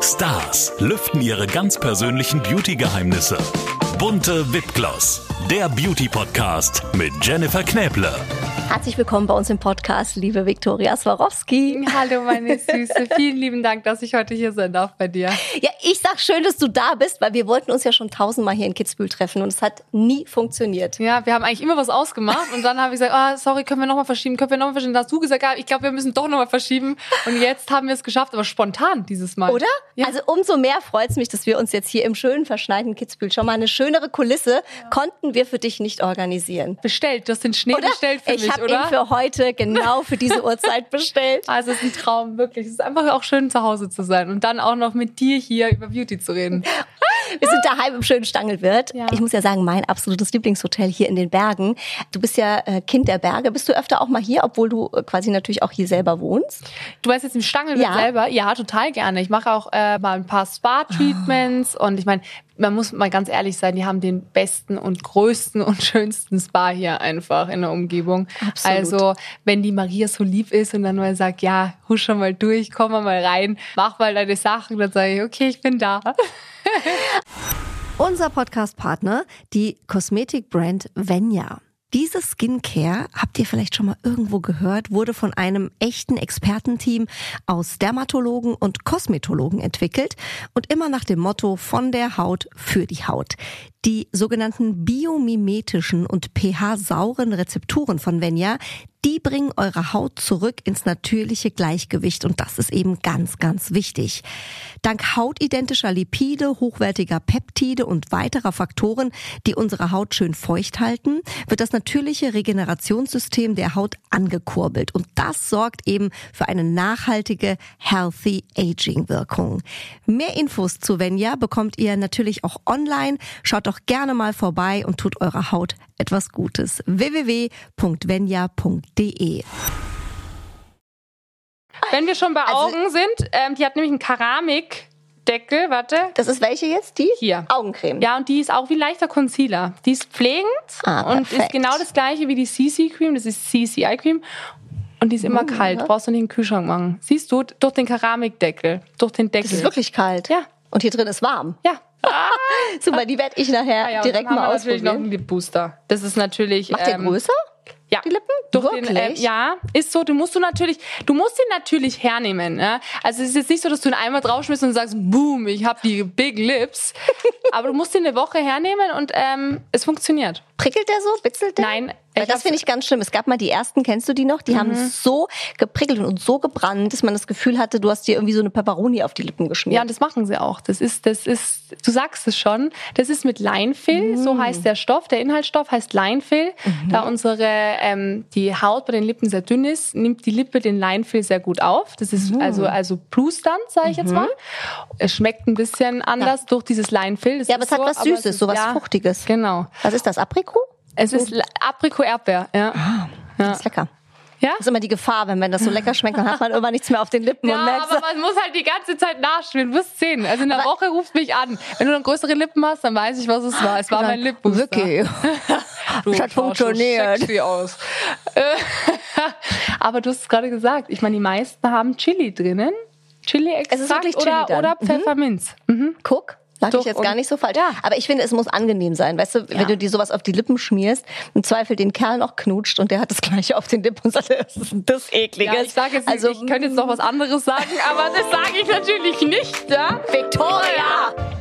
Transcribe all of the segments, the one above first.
Stars lüften ihre ganz persönlichen Beauty-Geheimnisse. Bunte Wipgloss, der Beauty-Podcast mit Jennifer Knäble. Herzlich willkommen bei uns im Podcast, liebe Viktoria Swarovski. Hallo, meine Süße. Vielen lieben Dank, dass ich heute hier sein darf bei dir. Ja, ich sag schön, dass du da bist, weil wir wollten uns ja schon tausendmal hier in Kitzbühel treffen und es hat nie funktioniert. Ja, wir haben eigentlich immer was ausgemacht und dann habe ich gesagt, ah, sorry, können wir nochmal verschieben, können wir nochmal verschieben. Da hast du gesagt, ja, ich glaube, wir müssen doch nochmal verschieben. Und jetzt haben wir es geschafft, aber spontan dieses Mal. Oder? Ja. Also umso mehr freut es mich, dass wir uns jetzt hier im schönen, verschneiten Kitzbühel schon mal eine schönere Kulisse ja. konnten wir für dich nicht organisieren. Bestellt, du hast den Schnee oder? bestellt für ich mich, oder? ihn für heute genau für diese Uhrzeit bestellt. Also es ist ein Traum, wirklich. Es ist einfach auch schön, zu Hause zu sein und dann auch noch mit dir hier über Beauty zu reden. Wir sind daheim im schönen Stangelwirt. Ja. Ich muss ja sagen, mein absolutes Lieblingshotel hier in den Bergen. Du bist ja äh, Kind der Berge. Bist du öfter auch mal hier, obwohl du äh, quasi natürlich auch hier selber wohnst? Du weißt jetzt im Stangelwirt ja. selber? Ja, total gerne. Ich mache auch äh, mal ein paar Spa-Treatments oh. und ich meine, man muss mal ganz ehrlich sein, die haben den besten und größten und schönsten Spa hier einfach in der Umgebung. Absolut. Also, wenn die Maria so lieb ist und dann mal sagt, ja, husch schon mal durch, komm mal rein, mach mal deine Sachen, dann sage ich, okay, ich bin da. Unser Podcast-Partner, die Kosmetikbrand Venya. Diese Skincare, habt ihr vielleicht schon mal irgendwo gehört, wurde von einem echten Expertenteam aus Dermatologen und Kosmetologen entwickelt und immer nach dem Motto von der Haut für die Haut. Die sogenannten biomimetischen und pH-sauren Rezepturen von Venya, die bringen eure Haut zurück ins natürliche Gleichgewicht und das ist eben ganz, ganz wichtig. Dank hautidentischer Lipide, hochwertiger Peptide und weiterer Faktoren, die unsere Haut schön feucht halten, wird das natürliche Regenerationssystem der Haut angekurbelt und das sorgt eben für eine nachhaltige Healthy Aging Wirkung. Mehr Infos zu Venya bekommt ihr natürlich auch online. Schaut doch gerne mal vorbei und tut eurer Haut etwas Gutes. www.venya.de Wenn wir schon bei also, Augen sind, ähm, die hat nämlich einen Keramikdeckel, warte. Das ist welche jetzt? Die? Hier. Augencreme. Ja, und die ist auch wie leichter Concealer. Die ist pflegend ah, und ist genau das gleiche wie die CC Cream. Das ist CC Eye Cream. Und die ist immer mhm. kalt. Brauchst du nicht in den Kühlschrank machen. Siehst du, durch den Keramikdeckel. Durch den Deckel. Das ist wirklich kalt. Ja. Und hier drin ist warm. Ja. Super, die werde ich nachher ah, ja, direkt mal ausprobieren. natürlich noch einen Lip Booster. Das ist natürlich. Macht ähm, der größer? Ja. Die Lippen? Durch Wirklich? Den, äh, ja, ist so. Du musst du natürlich, du musst ihn natürlich hernehmen. Ja? Also es ist jetzt nicht so, dass du ihn einmal draufschmierst und sagst, boom, ich habe die Big Lips. Aber du musst ihn eine Woche hernehmen und ähm, es funktioniert. Prickelt der so? Bitzelt der? Nein. Weil das finde ich ganz schlimm. Es gab mal die ersten, kennst du die noch? Die mhm. haben so geprickelt und so gebrannt, dass man das Gefühl hatte, du hast dir irgendwie so eine Peperoni auf die Lippen geschmiert. Ja, das machen sie auch. Das ist, das ist, du sagst es schon. Das ist mit Leinfil, mhm. so heißt der Stoff. Der Inhaltsstoff heißt Leinfil. Mhm. Da unsere, ähm, die Haut bei den Lippen sehr dünn ist, nimmt die Lippe den Leinfil sehr gut auf. Das ist mhm. also, also Plus-Dann, sage ich jetzt mhm. mal. Es schmeckt ein bisschen anders ja. durch dieses Leinfil. Das ja, aber es hat so, was Süßes, so was ja, Fruchtiges. Genau. Was ist das? Aprikot? Es ist Aprikot-Erdbeer, ja. Ah, ja. ist lecker. Ja? Das ist immer die Gefahr, wenn, wenn das so lecker schmeckt, dann hat man immer nichts mehr auf den Lippen. Ja, und merkt aber man muss halt die ganze Zeit nachspielen. Du wirst sehen. Also in der aber Woche ruft mich an. Wenn du dann größere Lippen hast, dann weiß ich, was es war. Es war mein Lippenbooster. Okay. du das hat funktioniert. So sexy aus. aber du hast es gerade gesagt. Ich meine, die meisten haben Chili drinnen. Chili-Extrakt oder, Chili oder Pfefferminz. Mhm. Guck. Lag Doch, ich jetzt gar nicht so falsch. Ja. Aber ich finde, es muss angenehm sein. Weißt du, ja. wenn du dir sowas auf die Lippen schmierst, im Zweifel den Kerl noch knutscht und der hat das gleiche auf den Lippen und sagt, das ist das Ekliges. Ja, ich sage jetzt also, ich könnte jetzt noch was anderes sagen, aber das sage ich natürlich nicht. Ja? Victoria!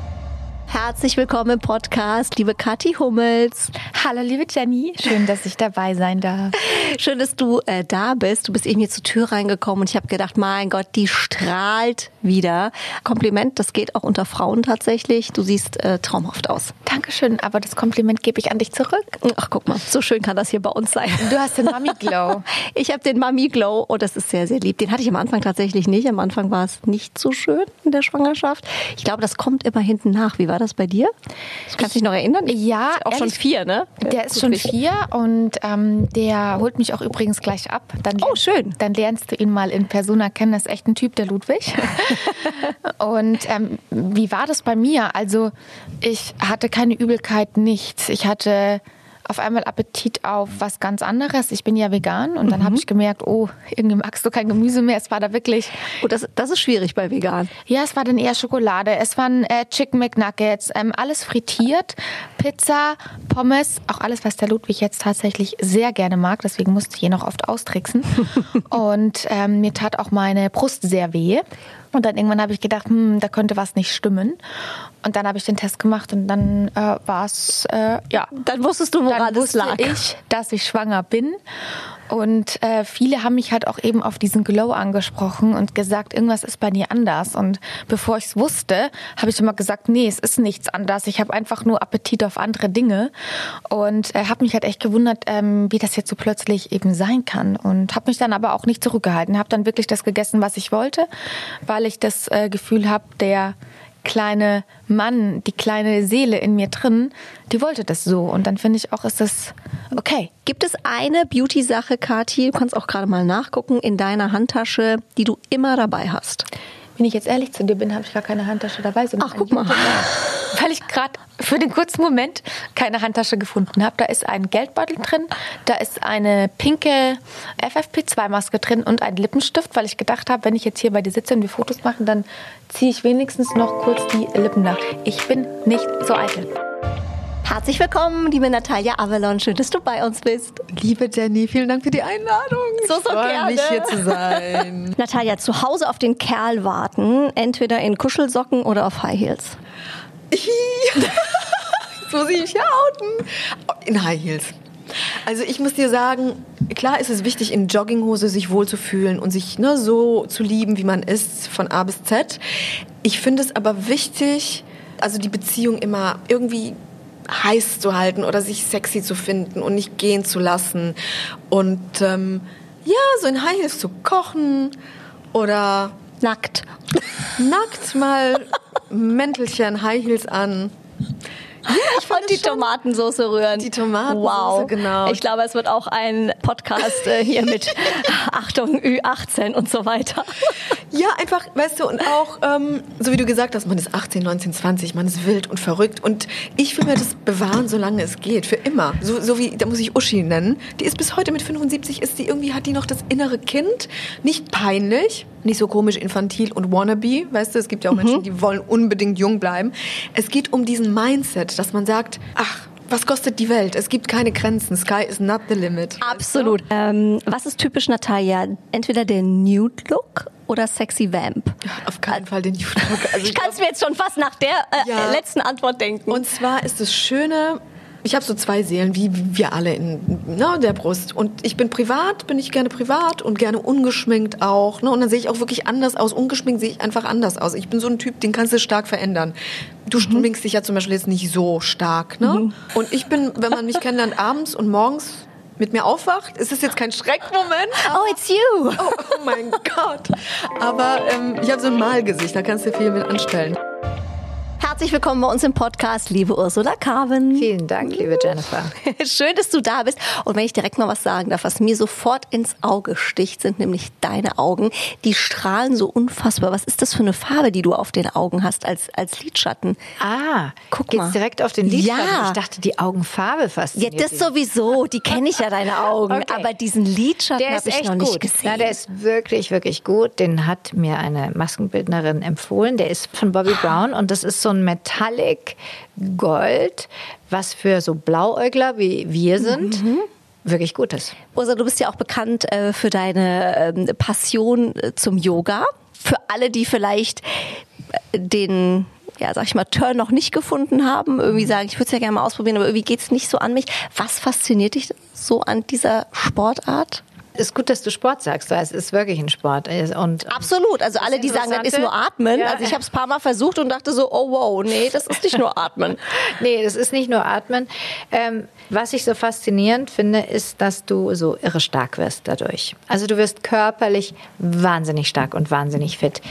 Herzlich willkommen im Podcast, liebe Kathi Hummels. Hallo, liebe Jenny. Schön, dass ich dabei sein darf. Schön, dass du äh, da bist. Du bist eben hier zur Tür reingekommen und ich habe gedacht, mein Gott, die strahlt wieder. Kompliment, das geht auch unter Frauen tatsächlich. Du siehst äh, traumhaft aus. Dankeschön, aber das Kompliment gebe ich an dich zurück. Ach, guck mal, so schön kann das hier bei uns sein. Du hast den Mami Glow. ich habe den Mami Glow und oh, das ist sehr, sehr lieb. Den hatte ich am Anfang tatsächlich nicht. Am Anfang war es nicht so schön in der Schwangerschaft. Ich glaube, das kommt immer hinten nach. Wie war das bei dir? Du kannst dich noch erinnern? Ja. Ist auch schon vier, ne? Der, der ist schon vier und ähm, der holt mich auch übrigens gleich ab. Dann oh, schön. Dann lernst du ihn mal in Persona kennen. Das ist echt ein Typ, der Ludwig. und ähm, wie war das bei mir? Also ich hatte keine Übelkeit, nichts. Ich hatte auf einmal Appetit auf was ganz anderes. Ich bin ja vegan und dann mhm. habe ich gemerkt, oh, irgendwie magst du kein Gemüse mehr. Es war da wirklich. Oh, das, das ist schwierig bei vegan. Ja, es war dann eher Schokolade. Es waren äh, Chicken McNuggets, ähm, alles frittiert, Pizza, Pommes, auch alles, was der Ludwig jetzt tatsächlich sehr gerne mag. Deswegen musste ich hier noch oft austricksen. und ähm, mir tat auch meine Brust sehr weh. Und dann irgendwann habe ich gedacht, hm, da könnte was nicht stimmen. Und dann habe ich den Test gemacht und dann äh, war es, äh, ja. Dann wusstest du, woran es lag. ich, dass ich schwanger bin. Und äh, viele haben mich halt auch eben auf diesen Glow angesprochen und gesagt, irgendwas ist bei dir anders. Und bevor ich es wusste, habe ich immer gesagt, nee, es ist nichts anders. Ich habe einfach nur Appetit auf andere Dinge. Und äh, habe mich halt echt gewundert, ähm, wie das jetzt so plötzlich eben sein kann. Und habe mich dann aber auch nicht zurückgehalten. Habe dann wirklich das gegessen, was ich wollte, weil ich das äh, Gefühl habe, der kleine Mann, die kleine Seele in mir drin, die wollte das so. Und dann finde ich auch, ist das okay. Gibt es eine Beauty-Sache, Kathi, du kannst auch gerade mal nachgucken, in deiner Handtasche, die du immer dabei hast? Wenn ich jetzt ehrlich zu dir bin, habe ich gar keine Handtasche dabei. Ach, guck mal. Weil ich gerade für den kurzen Moment keine Handtasche gefunden habe. Da ist ein Geldbeutel drin, da ist eine pinke FFP2-Maske drin und ein Lippenstift, weil ich gedacht habe, wenn ich jetzt hier bei dir sitze und wir Fotos machen, dann ziehe ich wenigstens noch kurz die Lippen nach. Ich bin nicht so eitel. Herzlich willkommen, liebe Natalia Avalon. Schön, dass du bei uns bist. Liebe Jenny, vielen Dank für die Einladung. So, so ich freue gerne. mich hier zu sein. Natalia, zu Hause auf den Kerl warten, entweder in Kuschelsocken oder auf High Heels. Jetzt muss ich mich ja outen. In High Heels. Also ich muss dir sagen, klar ist es wichtig, in Jogginghose sich wohlzufühlen und sich ne, so zu lieben, wie man ist, von A bis Z. Ich finde es aber wichtig, also die Beziehung immer irgendwie heiß zu halten oder sich sexy zu finden und nicht gehen zu lassen. Und ähm, ja, so in High Heels zu kochen oder nackt. Nackt mal Mäntelchen, High Heels an. Ich und die Tomatensauce rühren. Die Tomatensauce, wow. genau. Ich glaube, es wird auch ein Podcast äh, hier mit Achtung Ü18 und so weiter. Ja, einfach, weißt du, und auch, ähm, so wie du gesagt hast, man ist 18, 19, 20, man ist wild und verrückt. Und ich will mir das bewahren, solange es geht, für immer. So, so wie, da muss ich Uschi nennen. Die ist bis heute mit 75, ist die irgendwie, hat die noch das innere Kind. Nicht peinlich, nicht so komisch infantil und wannabe, weißt du, es gibt ja auch mhm. Menschen, die wollen unbedingt jung bleiben. Es geht um diesen Mindset, dass man sagt, ach, was kostet die Welt? Es gibt keine Grenzen. Sky is not the limit. Absolut. Ähm, was ist typisch Natalia? Entweder der Nude-Look oder Sexy Vamp? Auf keinen Fall den Nude-Look. Also ich kann es mir jetzt schon fast nach der äh, ja. letzten Antwort denken. Und zwar ist das Schöne, ich habe so zwei Seelen, wie wir alle in ne, der Brust. Und ich bin privat, bin ich gerne privat und gerne ungeschminkt auch. Ne? Und dann sehe ich auch wirklich anders aus. Ungeschminkt sehe ich einfach anders aus. Ich bin so ein Typ, den kannst du stark verändern. Du mhm. schminkst dich ja zum Beispiel jetzt nicht so stark. Ne? Mhm. Und ich bin, wenn man mich kennenlernt, abends und morgens mit mir aufwacht. Ist das jetzt kein Schreckmoment? Oh, it's you. Oh, oh mein Gott. Aber ähm, ich habe so ein Malgesicht, da kannst du viel mit anstellen. Herzlich willkommen bei uns im Podcast, liebe Ursula Carven. Vielen Dank, liebe Jennifer. Schön, dass du da bist. Und wenn ich direkt mal was sagen darf, was mir sofort ins Auge sticht, sind nämlich deine Augen. Die strahlen so unfassbar. Was ist das für eine Farbe, die du auf den Augen hast als, als Lidschatten? Ah, guck geht's mal. direkt auf den Lidschatten? Ja. Ich dachte, die Augenfarbe fasziniert Ja, das sowieso. Die kenne ich ja, deine Augen. Okay. Aber diesen Lidschatten habe ich noch nicht gesehen. Na, der ist wirklich, wirklich gut. Den hat mir eine Maskenbildnerin empfohlen. Der ist von Bobby Brown und das ist so ein Metallic Gold, was für so Blauäugler wie wir sind. Mhm wirklich gut ist. Ursa, du bist ja auch bekannt äh, für deine äh, Passion äh, zum Yoga. Für alle, die vielleicht äh, den ja, sag ich mal, Turn noch nicht gefunden haben, irgendwie sagen, ich würde es ja gerne mal ausprobieren, aber irgendwie geht es nicht so an mich. Was fasziniert dich so an dieser Sportart? Ist gut, dass du Sport sagst, weil es ist wirklich ein Sport. Und Absolut. Also alle, die sagen, das ist nur Atmen. Ja. Also ich habe es ein paar Mal versucht und dachte so, oh wow, nee, das ist nicht nur Atmen. nee, das ist nicht nur Atmen. Ähm, was ich so faszinierend finde, ist, dass du so irre stark wirst dadurch. Also du wirst körperlich wahnsinnig stark und wahnsinnig fit.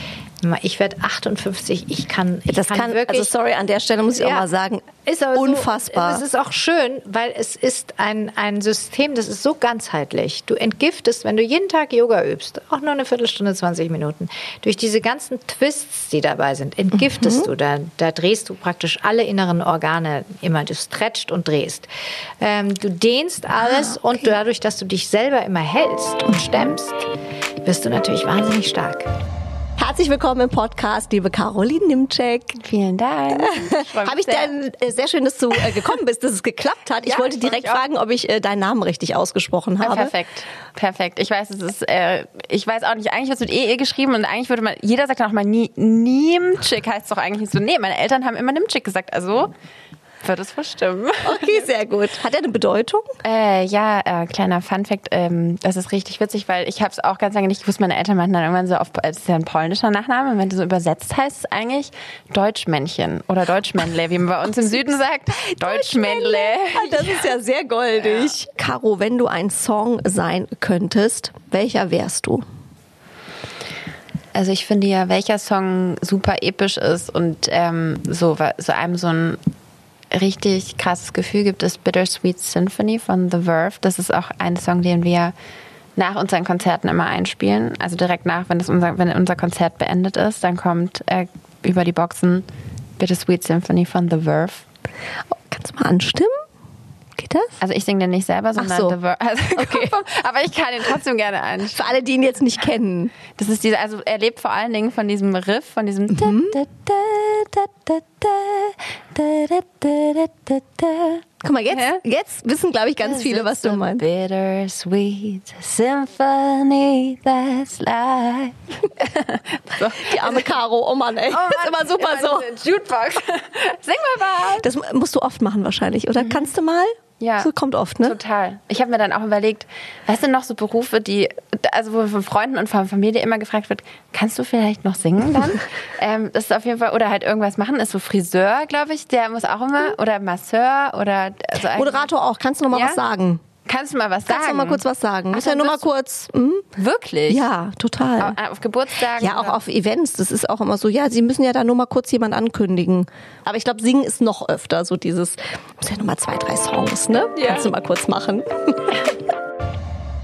Ich werde 58, ich kann, ich das kann, kann wirklich. Also sorry, an der Stelle muss ich auch Ja. mal sagen, Ist aber unfassbar. So, es ist auch schön, weil es ist ein, ein System, das ist so ganzheitlich. Du entgiftest, wenn du jeden Tag Yoga übst, auch nur eine Viertelstunde, 20 Minuten, durch diese ganzen Twists, die dabei sind, entgiftest du. Da, da drehst du praktisch alle inneren Organe immer. Du stretcht und drehst. Ähm, du dehnst alles und dadurch, dass du dich selber immer hältst und stemmst, wirst du natürlich wahnsinnig stark. Herzlich willkommen im Podcast, liebe Caroline Nimczek. Vielen Dank. Habe ich denn äh, sehr schön, dass du äh, gekommen bist, dass es geklappt hat. Ich Ja, wollte ich direkt auch. fragen, ob ich äh, deinen Namen richtig ausgesprochen habe. Perfekt, perfekt. Ich weiß, es ist, äh, ich weiß auch nicht, eigentlich wird es mit EE geschrieben und eigentlich würde man, jeder sagt dann auch mal Nie- Niemczyk heißt es doch eigentlich nicht so. Nee, meine Eltern haben immer Nimczyk gesagt, also wird es wohl stimmen. Okay, sehr gut. Hat er eine Bedeutung? Äh, ja, äh, kleiner Funfact, ähm, das ist richtig witzig, weil ich habe es auch ganz lange nicht gewusst. Meine Eltern meinten dann irgendwann so, auf, es ist ja ein polnischer Nachname, wenn du so übersetzt heißt es eigentlich Deutschmännchen oder Deutschmännle, wie man bei uns im Süden sagt. Deutschmännle. Ah, Das ist ja sehr goldig. Caro, wenn du ein Song sein könntest, welcher wärst du? Also ich finde ja, welcher Song super episch ist und ähm, so, so einem so ein richtig krasses Gefühl gibt, ist Bittersweet Symphony von The Verve. Das ist auch ein Song, den wir nach unseren Konzerten immer einspielen. Also direkt nach, wenn, das unser, wenn unser Konzert beendet ist, dann kommt äh, über die Boxen Bittersweet Symphony von The Verve. Oh, kannst du mal anstimmen? Geht das? Also ich singe den nicht selber, sondern so. The Verve. Also Okay. aber ich kann ihn trotzdem gerne einstimmen. Für alle, die ihn jetzt nicht kennen. Das ist diese, also er lebt vor allen Dingen von diesem Riff, von diesem. Mhm. Guck mal, jetzt, jetzt wissen, glaube ich, ganz viele, was du meinst. Bittersweet symphony that's life. Die arme Caro, oh Mann, ey. ist immer super so. Jukebox. Sing mal was. Das musst du oft machen wahrscheinlich, oder? Kannst du mal? Ja. So kommt oft, ne? Total. Ich habe mir dann auch überlegt, weißt du noch so Berufe, die, also wo von Freunden und von Familie immer gefragt wird, kannst du vielleicht noch singen dann? ähm, das ist auf jeden Fall, oder halt irgendwas machen, ist so Friseur, glaube ich, der muss auch immer, oder Masseur, oder also Moderator auch. Kannst du noch mal Ja? was sagen? Kannst du mal was sagen? Kannst du noch mal kurz was sagen? Muss ja nur mal kurz. Hm? Wirklich? Ja, total. Auf, auf Geburtstagen? Ja, auch oder? auf Events. Das ist auch immer so, ja, sie müssen ja da nur mal kurz jemand ankündigen. Aber ich glaube, singen ist noch öfter so dieses, muss ja nur mal zwei, drei Songs, ne? Ja. Kannst du mal kurz machen.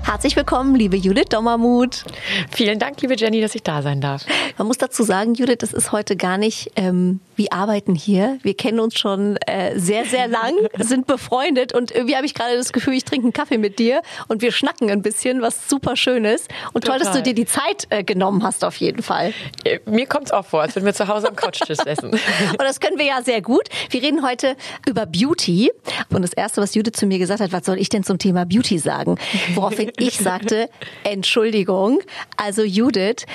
Herzlich willkommen, liebe Judith Dommermuth. Vielen Dank, liebe Jenny, dass ich da sein darf. Man muss dazu sagen, Judith, das ist heute gar nicht, ähm, wir arbeiten hier. Wir kennen uns schon äh, sehr, sehr lang, sind befreundet und irgendwie habe ich gerade das Gefühl, ich trinke einen Kaffee mit dir und wir schnacken ein bisschen, was super schön ist. Und toll, dass du Total. dir die Zeit äh, genommen hast, auf jeden Fall. Äh, Mir kommt es auch vor, als würden wir zu Hause am Couchtisch essen. Und das können wir ja sehr gut. Wir reden heute über Beauty. Und das Erste, was Judith zu mir gesagt hat, was soll ich denn zum Thema Beauty sagen? Woraufhin ich sagte, Entschuldigung. Also Judith,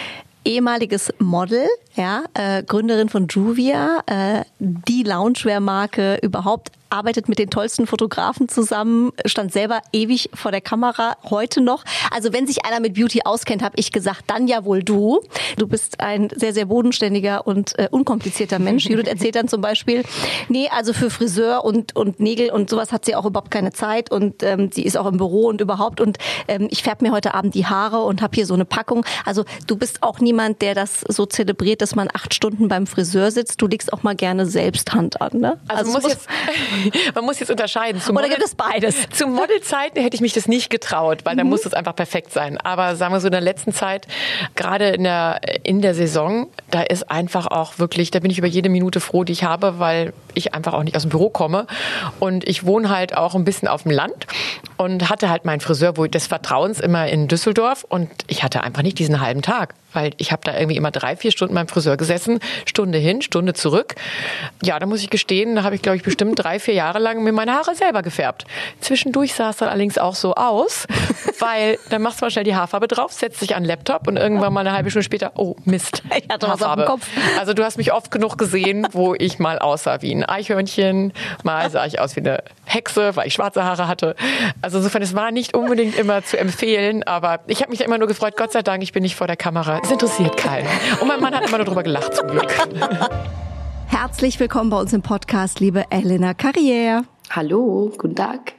ehemaliges Model, ja, äh, Gründerin von Juvia, äh, die Loungewear-Marke überhaupt, arbeitet mit den tollsten Fotografen zusammen, stand selber ewig vor der Kamera, heute noch. Also wenn sich einer mit Beauty auskennt, habe ich gesagt, dann ja wohl du. Du bist ein sehr, sehr bodenständiger und äh, unkomplizierter Mensch. Judith erzählt dann zum Beispiel, nee, also für Friseur und, und Nägel und sowas hat sie auch überhaupt keine Zeit und ähm, sie ist auch im Büro und überhaupt und ähm, ich färbe mir heute Abend die Haare und habe hier so eine Packung. Also du bist auch niemand, der das so zelebriert, dass man acht Stunden beim Friseur sitzt. Du legst auch mal gerne selbst Hand an, ne? Also, man, muss jetzt, man muss jetzt unterscheiden. Zu Oder Model- gibt es beides? Zu Modelzeiten hätte ich mich das nicht getraut, weil da Mhm. muss es einfach perfekt sein. Aber sagen wir so in der letzten Zeit, gerade in der, in der Saison, da ist einfach auch wirklich, da bin ich über jede Minute froh, die ich habe, weil ich einfach auch nicht aus dem Büro komme. Und ich wohne halt auch ein bisschen auf dem Land und hatte halt meinen Friseur wo des Vertrauens immer in Düsseldorf und ich hatte einfach nicht diesen halben Tag, weil ich habe da irgendwie immer drei, vier Stunden beim Friseur gesessen, Stunde hin, Stunde zurück. Ja, da muss ich gestehen, da habe ich, glaube ich, bestimmt drei, vier Jahre lang mir meine Haare selber gefärbt. Zwischendurch sah es dann allerdings auch so aus, weil dann machst du mal schnell die Haarfarbe drauf, setzt dich an den Laptop und irgendwann mal eine halbe Stunde später, oh Mist, Ich hatte was auf dem Kopf. Also du hast mich oft genug gesehen, wo ich mal aussah wie ein Eichhörnchen, mal sah ich aus wie eine Hexe, weil ich schwarze Haare hatte. Also insofern, es war nicht unbedingt immer zu empfehlen, aber ich habe mich da immer nur gefreut, Gott sei Dank, ich bin nicht vor der Kamera. Es interessiert keinen. Und mein Mann hat immer nur drüber gelacht, zum Glück. Herzlich willkommen bei uns im Podcast, liebe Elena Carrière. Hallo, guten Tag.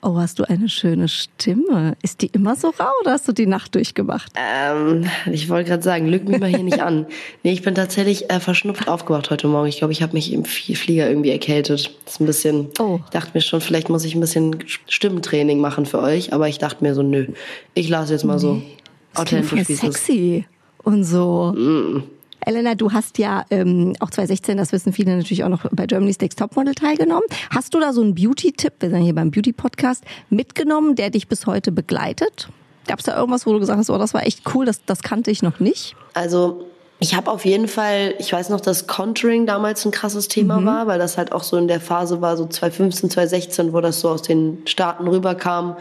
Oh, hast du eine schöne Stimme. Ist die immer so rau oder hast du die Nacht durchgemacht? Ähm, ich wollte gerade sagen, lüg mich mal hier nicht an. Nee, ich bin tatsächlich äh, verschnupft aufgewacht heute Morgen. Ich glaube, ich habe mich im Flieger irgendwie erkältet. Das ist ein bisschen, oh. ich dachte mir schon, vielleicht muss ich ein bisschen Stimmentraining machen für euch, aber ich dachte mir so, nö, ich lasse jetzt mal so nee, authentisch, wie sexy und so. Mm. Elena, du hast ja ähm, auch 2016, das wissen viele natürlich auch noch bei Germany's Next Topmodel teilgenommen. Hast du da so einen Beauty-Tipp, wir sind hier beim Beauty-Podcast, mitgenommen, der dich bis heute begleitet? Gab es da irgendwas, wo du gesagt hast, oh, das war echt cool, das, das kannte ich noch nicht? Also ich habe auf jeden Fall, ich weiß noch, dass Contouring damals ein krasses Thema mhm. war, weil das halt auch so in der Phase war, so 2015, 2016, wo das so aus den Staaten rüberkam.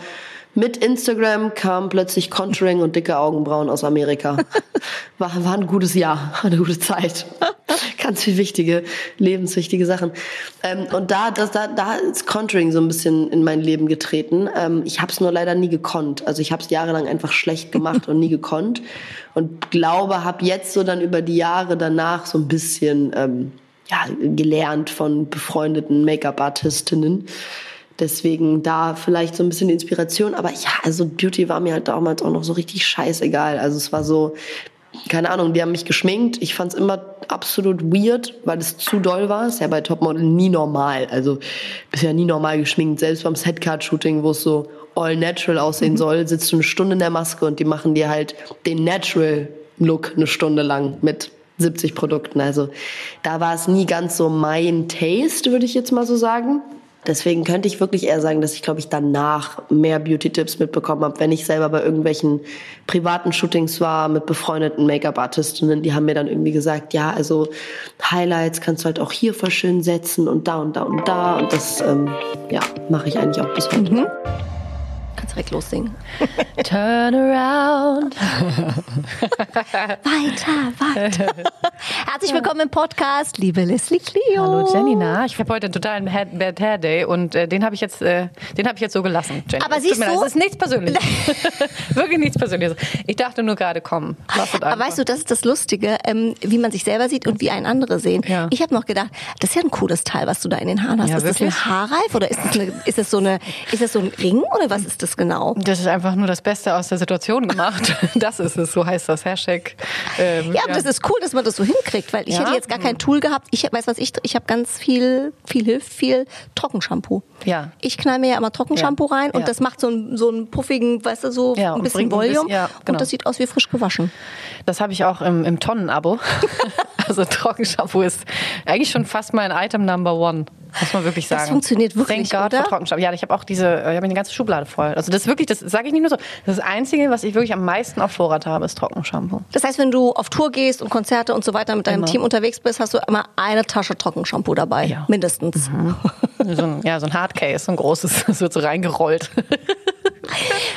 Mit Instagram kam plötzlich Contouring und dicke Augenbrauen aus Amerika. War, war ein gutes Jahr, eine gute Zeit. Ganz viel wichtige, lebenswichtige Sachen. Ähm, und da, das, da, da ist Contouring so ein bisschen in mein Leben getreten. Ähm, ich habe es nur leider nie gekonnt. Also ich habe es jahrelang einfach schlecht gemacht und nie gekonnt. Und glaube, habe jetzt so dann über die Jahre danach so ein bisschen ähm, ja, gelernt von befreundeten Make-up-Artistinnen Deswegen da vielleicht so ein bisschen Inspiration. Aber ja, also Beauty war mir halt damals auch noch so richtig scheißegal. Also es war so, keine Ahnung, die haben mich geschminkt. Ich fand es immer absolut weird, weil es zu doll war. Ist ja bei Topmodel nie normal. Also bist ja nie normal geschminkt. Selbst beim Setcard-Shooting, wo es so all natural aussehen mhm. soll, sitzt du eine Stunde in der Maske und die machen dir halt den natural Look eine Stunde lang mit 70 Produkten. Also da war es nie ganz so mein Taste, würde ich jetzt mal so sagen. Deswegen könnte ich wirklich eher sagen, dass ich, glaube ich, danach mehr Beauty-Tipps mitbekommen habe, wenn ich selber bei irgendwelchen privaten Shootings war mit befreundeten Make-up-Artistinnen. Die haben mir dann irgendwie gesagt, ja, also Highlights kannst du halt auch hier voll schön setzen und da und da und da. Und das, ähm, ja, mache ich eigentlich auch bis heute. Mhm kannst direkt lossingen. Turn around. weiter, weiter. Herzlich willkommen im Podcast, liebe Leslie Clio. Hallo Janina. Ich habe heute einen totalen Bad Hair Day und äh, den habe ich jetzt, äh, den habe ich jetzt so gelassen. Jenny. Aber siehst du, es ist nichts Persönliches. Wirklich nichts Persönliches. Ich dachte nur gerade, komm, Aber weißt du, das ist das Lustige, ähm, wie man sich selber sieht und wie ein andere sehen. Ja. Ich habe noch gedacht, das ist ja ein cooles Teil, was du da in den Haaren hast. Ja, ist wirklich? das ein Haarreif oder ist das, eine, ist das so eine, ist das so ein Ring oder was ist das genau? Das ist einfach nur das Beste aus der Situation gemacht. Das ist es, so heißt das Hashtag. Ähm, ja, aber ja. das ist cool, dass man das so hinkriegt, weil ich ja? hätte jetzt gar kein Tool gehabt. Ich weiß was ich, ich habe ganz viel, viel hilft viel Trockenshampoo. Ja. Ich knall mir ja immer Trockenshampoo ja. rein und das macht so einen, so einen puffigen, weißt du, so ein bisschen Volume. Ein bisschen, genau. Und das sieht aus wie frisch gewaschen. Das habe ich auch im, im Tonnenabo. also Trockenshampoo ist eigentlich schon fast mein Item Number One. Muss man wirklich sagen. Das funktioniert wirklich, Thank God oder? Trockenshampoo. Ja, ich habe auch diese, ich habe eine ganze Schublade voll. Also das ist wirklich, das sage ich nicht nur so. Das, das Einzige, was ich wirklich am meisten auf Vorrat habe, ist Trockenshampoo. Das heißt, wenn du auf Tour gehst und Konzerte und so weiter mit deinem immer. Team unterwegs bist, hast du immer eine Tasche Trockenshampoo dabei. Ja. Mindestens. Mhm. so ein, ja, so ein Hardcase, so ein großes. Das wird so reingerollt.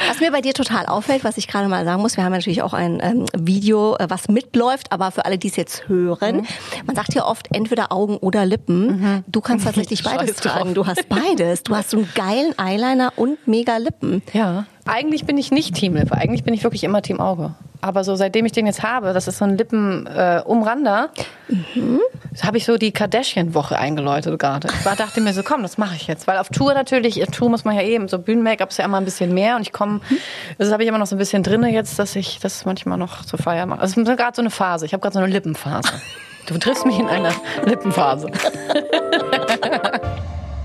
Was mir bei dir total auffällt, was ich gerade mal sagen muss, wir haben natürlich auch ein ähm, Video, äh, was mitläuft, aber für alle, die es jetzt hören, mhm. man sagt ja oft entweder Augen oder Lippen. Mhm. Du kannst tatsächlich beides tragen. Du hast beides. Du hast so einen geilen Eyeliner und mega Lippen. Ja. Eigentlich bin ich nicht Team Lippe. Eigentlich bin ich wirklich immer Team Auge. Aber so seitdem ich den jetzt habe, das ist so ein Lippenumrander, äh, mhm. habe ich so die Kardashian-Woche eingeläutet gerade. Ich war, dachte mir so, komm, das mache ich jetzt. Weil auf Tour natürlich, auf Tour muss man ja eben, so Bühnen-Make-up ist ja immer ein bisschen mehr. Und ich komme, mhm. das habe ich immer noch so ein bisschen drin jetzt, dass ich das manchmal noch zur Feier mache. Also es ist gerade so eine Phase. Ich habe gerade so eine Lippenphase. Du triffst mich in einer Lippenphase.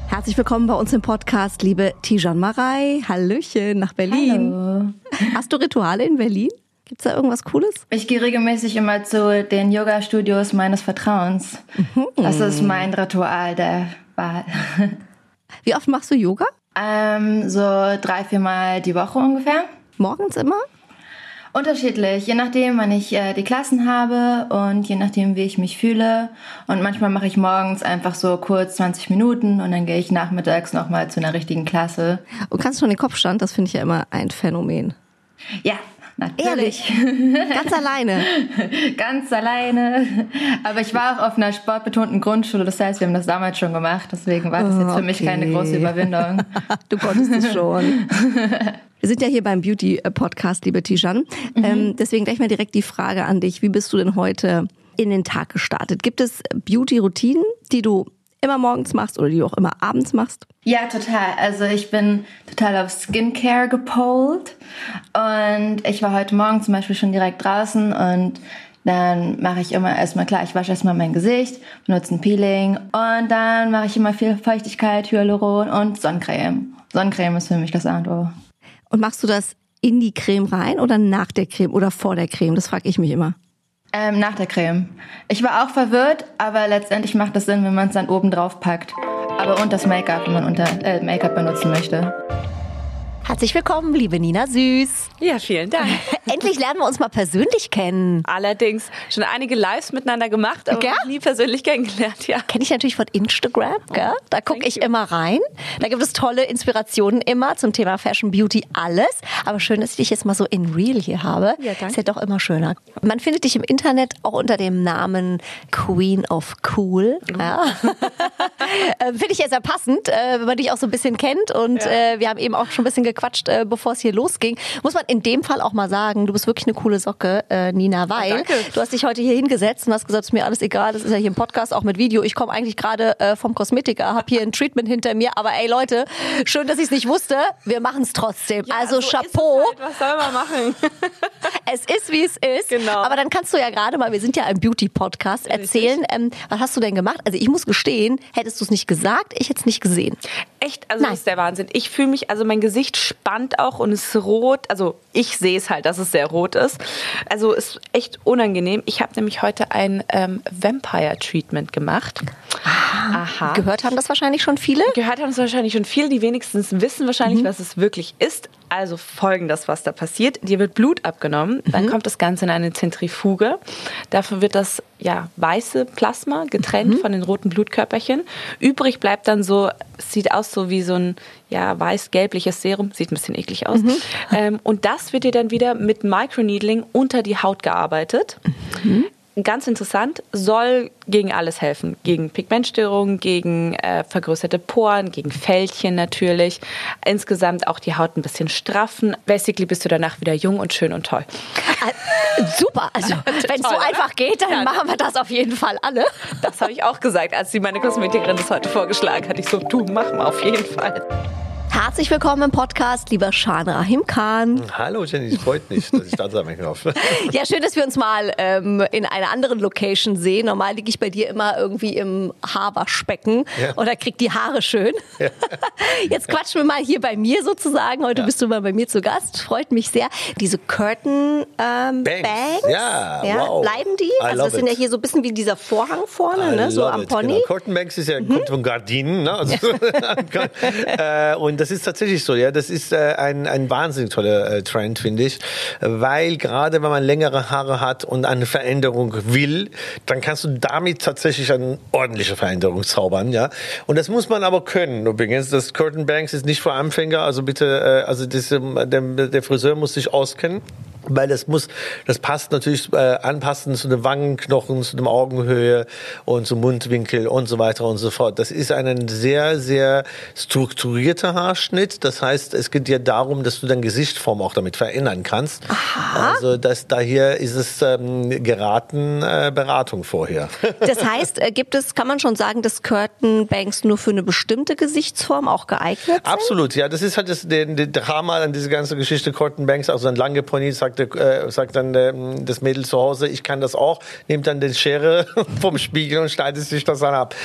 Herzlich willkommen bei uns im Podcast, liebe Tijan Marei. Hallöchen nach Berlin. Hallo. Hast du Rituale in Berlin? Gibt es da irgendwas Cooles? Ich gehe regelmäßig immer zu den Yoga-Studios meines Vertrauens. Mhm. Das ist mein Ritual der Wahl. Wie oft machst du Yoga? Ähm, so drei, vier Mal die Woche ungefähr. Morgens immer? Unterschiedlich, je nachdem, wann ich äh, die Klassen habe und je nachdem, wie ich mich fühle. Und manchmal mache ich morgens einfach so kurz 20 Minuten und dann gehe ich nachmittags nochmal zu einer richtigen Klasse. Und kannst du schon den Kopfstand? Das finde ich ja immer ein Phänomen. Ja, Natürlich. Ehrlich? Ganz alleine? Ganz alleine. Aber ich war auch auf einer sportbetonten Grundschule, das heißt, wir haben das damals schon gemacht. Deswegen war das jetzt für okay. mich keine große Überwindung. du konntest es schon. Wir sind ja hier beim Beauty-Podcast, liebe Tijan. Mhm. Ähm, deswegen gleich mal direkt die Frage an dich. Wie bist du denn heute in den Tag gestartet? Gibt es Beauty-Routinen, die du immer morgens machst oder die du auch immer abends machst? Ja, total. Also ich bin total auf Skincare gepolt und ich war heute Morgen zum Beispiel schon direkt draußen und dann mache ich immer erstmal klar, ich wasche erstmal mein Gesicht, benutze ein Peeling und dann mache ich immer viel Feuchtigkeit, Hyaluron und Sonnencreme. Sonnencreme ist für mich das A und O. Und machst du das in die Creme rein oder nach der Creme oder vor der Creme? Das frage ich mich immer. Ähm, nach der Creme. Ich war auch verwirrt, aber letztendlich macht es Sinn, wenn man es dann oben drauf packt. Aber und das Make-up, wenn man unter äh, Make-up benutzen möchte. Herzlich willkommen, liebe Nina Süß. Ja, vielen Dank. Endlich lernen wir uns mal persönlich kennen. Allerdings schon einige Lives miteinander gemacht, aber nie persönlich kennengelernt, ja. Kenne ich natürlich von Instagram, gell? Da gucke ich immer rein. Da gibt es tolle Inspirationen immer zum Thema Fashion, Beauty, alles. Aber schön, dass ich dich jetzt mal so in Real hier habe. Ja, danke. Ist ja doch immer schöner. Man findet dich im Internet auch unter dem Namen Queen of Cool. Ja. Äh, Finde ich ja sehr passend, äh, wenn man dich auch so ein bisschen kennt. Und äh, wir haben eben auch schon ein bisschen gequatscht, äh, bevor es hier losging. Muss man in dem Fall auch mal sagen, du bist wirklich eine coole Socke, äh, Nina, weil danke. du hast dich heute hier hingesetzt und hast gesagt, ist mir alles egal, das ist ja hier ein Podcast, auch mit Video. Ich komme eigentlich gerade äh, vom Kosmetiker, habe hier ein Treatment hinter mir. Aber ey Leute, schön, dass ich es nicht wusste. Wir machen es trotzdem. also Chapeau. Halt, was soll man machen? Es ist, wie es ist. Genau. Aber dann kannst du ja gerade mal, wir sind ja ein Beauty-Podcast, erzählen, ähm, was hast du denn gemacht? Also ich muss gestehen, hättest du es nicht gesagt, ich hätte es nicht gesehen. Echt, also Nein. das ist der Wahnsinn. Ich fühle mich, also mein Gesicht spannt auch und ist rot. Also ich sehe es halt, dass es sehr rot ist. Also ist echt unangenehm. Ich habe nämlich heute ein ähm, Vampire-Treatment gemacht. Aha. Gehört haben das wahrscheinlich schon viele? Gehört haben es wahrscheinlich schon viele, die wenigstens wissen wahrscheinlich, was es wirklich ist. Also folgendes, was da passiert. Dir wird Blut abgenommen, dann kommt das Ganze in eine Zentrifuge. Dafür wird das ja, weiße Plasma getrennt von den roten Blutkörperchen. Übrig bleibt dann so, es sieht aus so wie so ein ja, weiß-gelbliches Serum, sieht ein bisschen eklig aus. Ähm, und das wird dir dann wieder mit Microneedling unter die Haut gearbeitet. Ganz interessant, soll gegen alles helfen. Gegen Pigmentstörungen, gegen äh, vergrößerte Poren, gegen Fältchen natürlich. Insgesamt auch die Haut ein bisschen straffen. Basically bist du danach wieder jung und schön und toll. Äh, super. Also wenn es so einfach geht, dann Ja. machen wir das auf jeden Fall alle. Das habe ich auch gesagt, als sie meine Kosmetikerin das heute vorgeschlagen hat. Ich so, du, mach mal auf jeden Fall. Herzlich willkommen im Podcast, lieber Shan Rahim Khan. Hallo Jenny, es freut mich, dass ich da sein darf. Ja, schön, dass wir uns mal ähm, in einer anderen Location sehen. Normal liege ich bei dir immer irgendwie im Haarwaschbecken Ja. oder krieg die Haare schön. Jetzt quatschen wir mal hier bei mir sozusagen. Heute bist du mal bei mir zu Gast. Freut mich sehr. Diese Curtain ähm, Bangs, Bangs. Ja, wow. bleiben die? I also das sind ja hier so ein bisschen wie dieser Vorhang vorne, ne? so am it, Pony. Genau. Curtain Banks ist ja, kommt von Gardinen. Ne? Also, äh, und das ist tatsächlich so. Ja, Das ist äh, ein, ein wahnsinnig toller äh, Trend, finde ich. Weil gerade wenn man längere Haare hat und eine Veränderung will, dann kannst du damit tatsächlich eine ordentliche Veränderung zaubern. Ja? Und das muss man aber können übrigens. Das Curtain Banks ist nicht für Anfänger. Also bitte, äh, also das, der, der Friseur muss sich auskennen. Weil das muss, das passt natürlich äh, anpassen zu den Wangenknochen, zu der Augenhöhe und zum Mundwinkel und so weiter und so fort. Das ist ein sehr, sehr strukturierter Haarschnitt. Das heißt, es geht dir darum, dass du deine Gesichtsform auch damit verändern kannst. Also das, daher ist es ähm, geraten äh, Beratung vorher. Das heißt, äh, gibt es, kann man schon sagen, dass Curtain Banks nur für eine bestimmte Gesichtsform auch geeignet sind? Absolut, ja. Das ist halt das, der, der Drama an dieser ganzen Geschichte. Curtin Banks, also ein lange Pony, sagt, äh, sagt dann der, das Mädel zu Hause, ich kann das auch, nimmt dann den Schere vom Spiegel und schneidet sich das dann ab.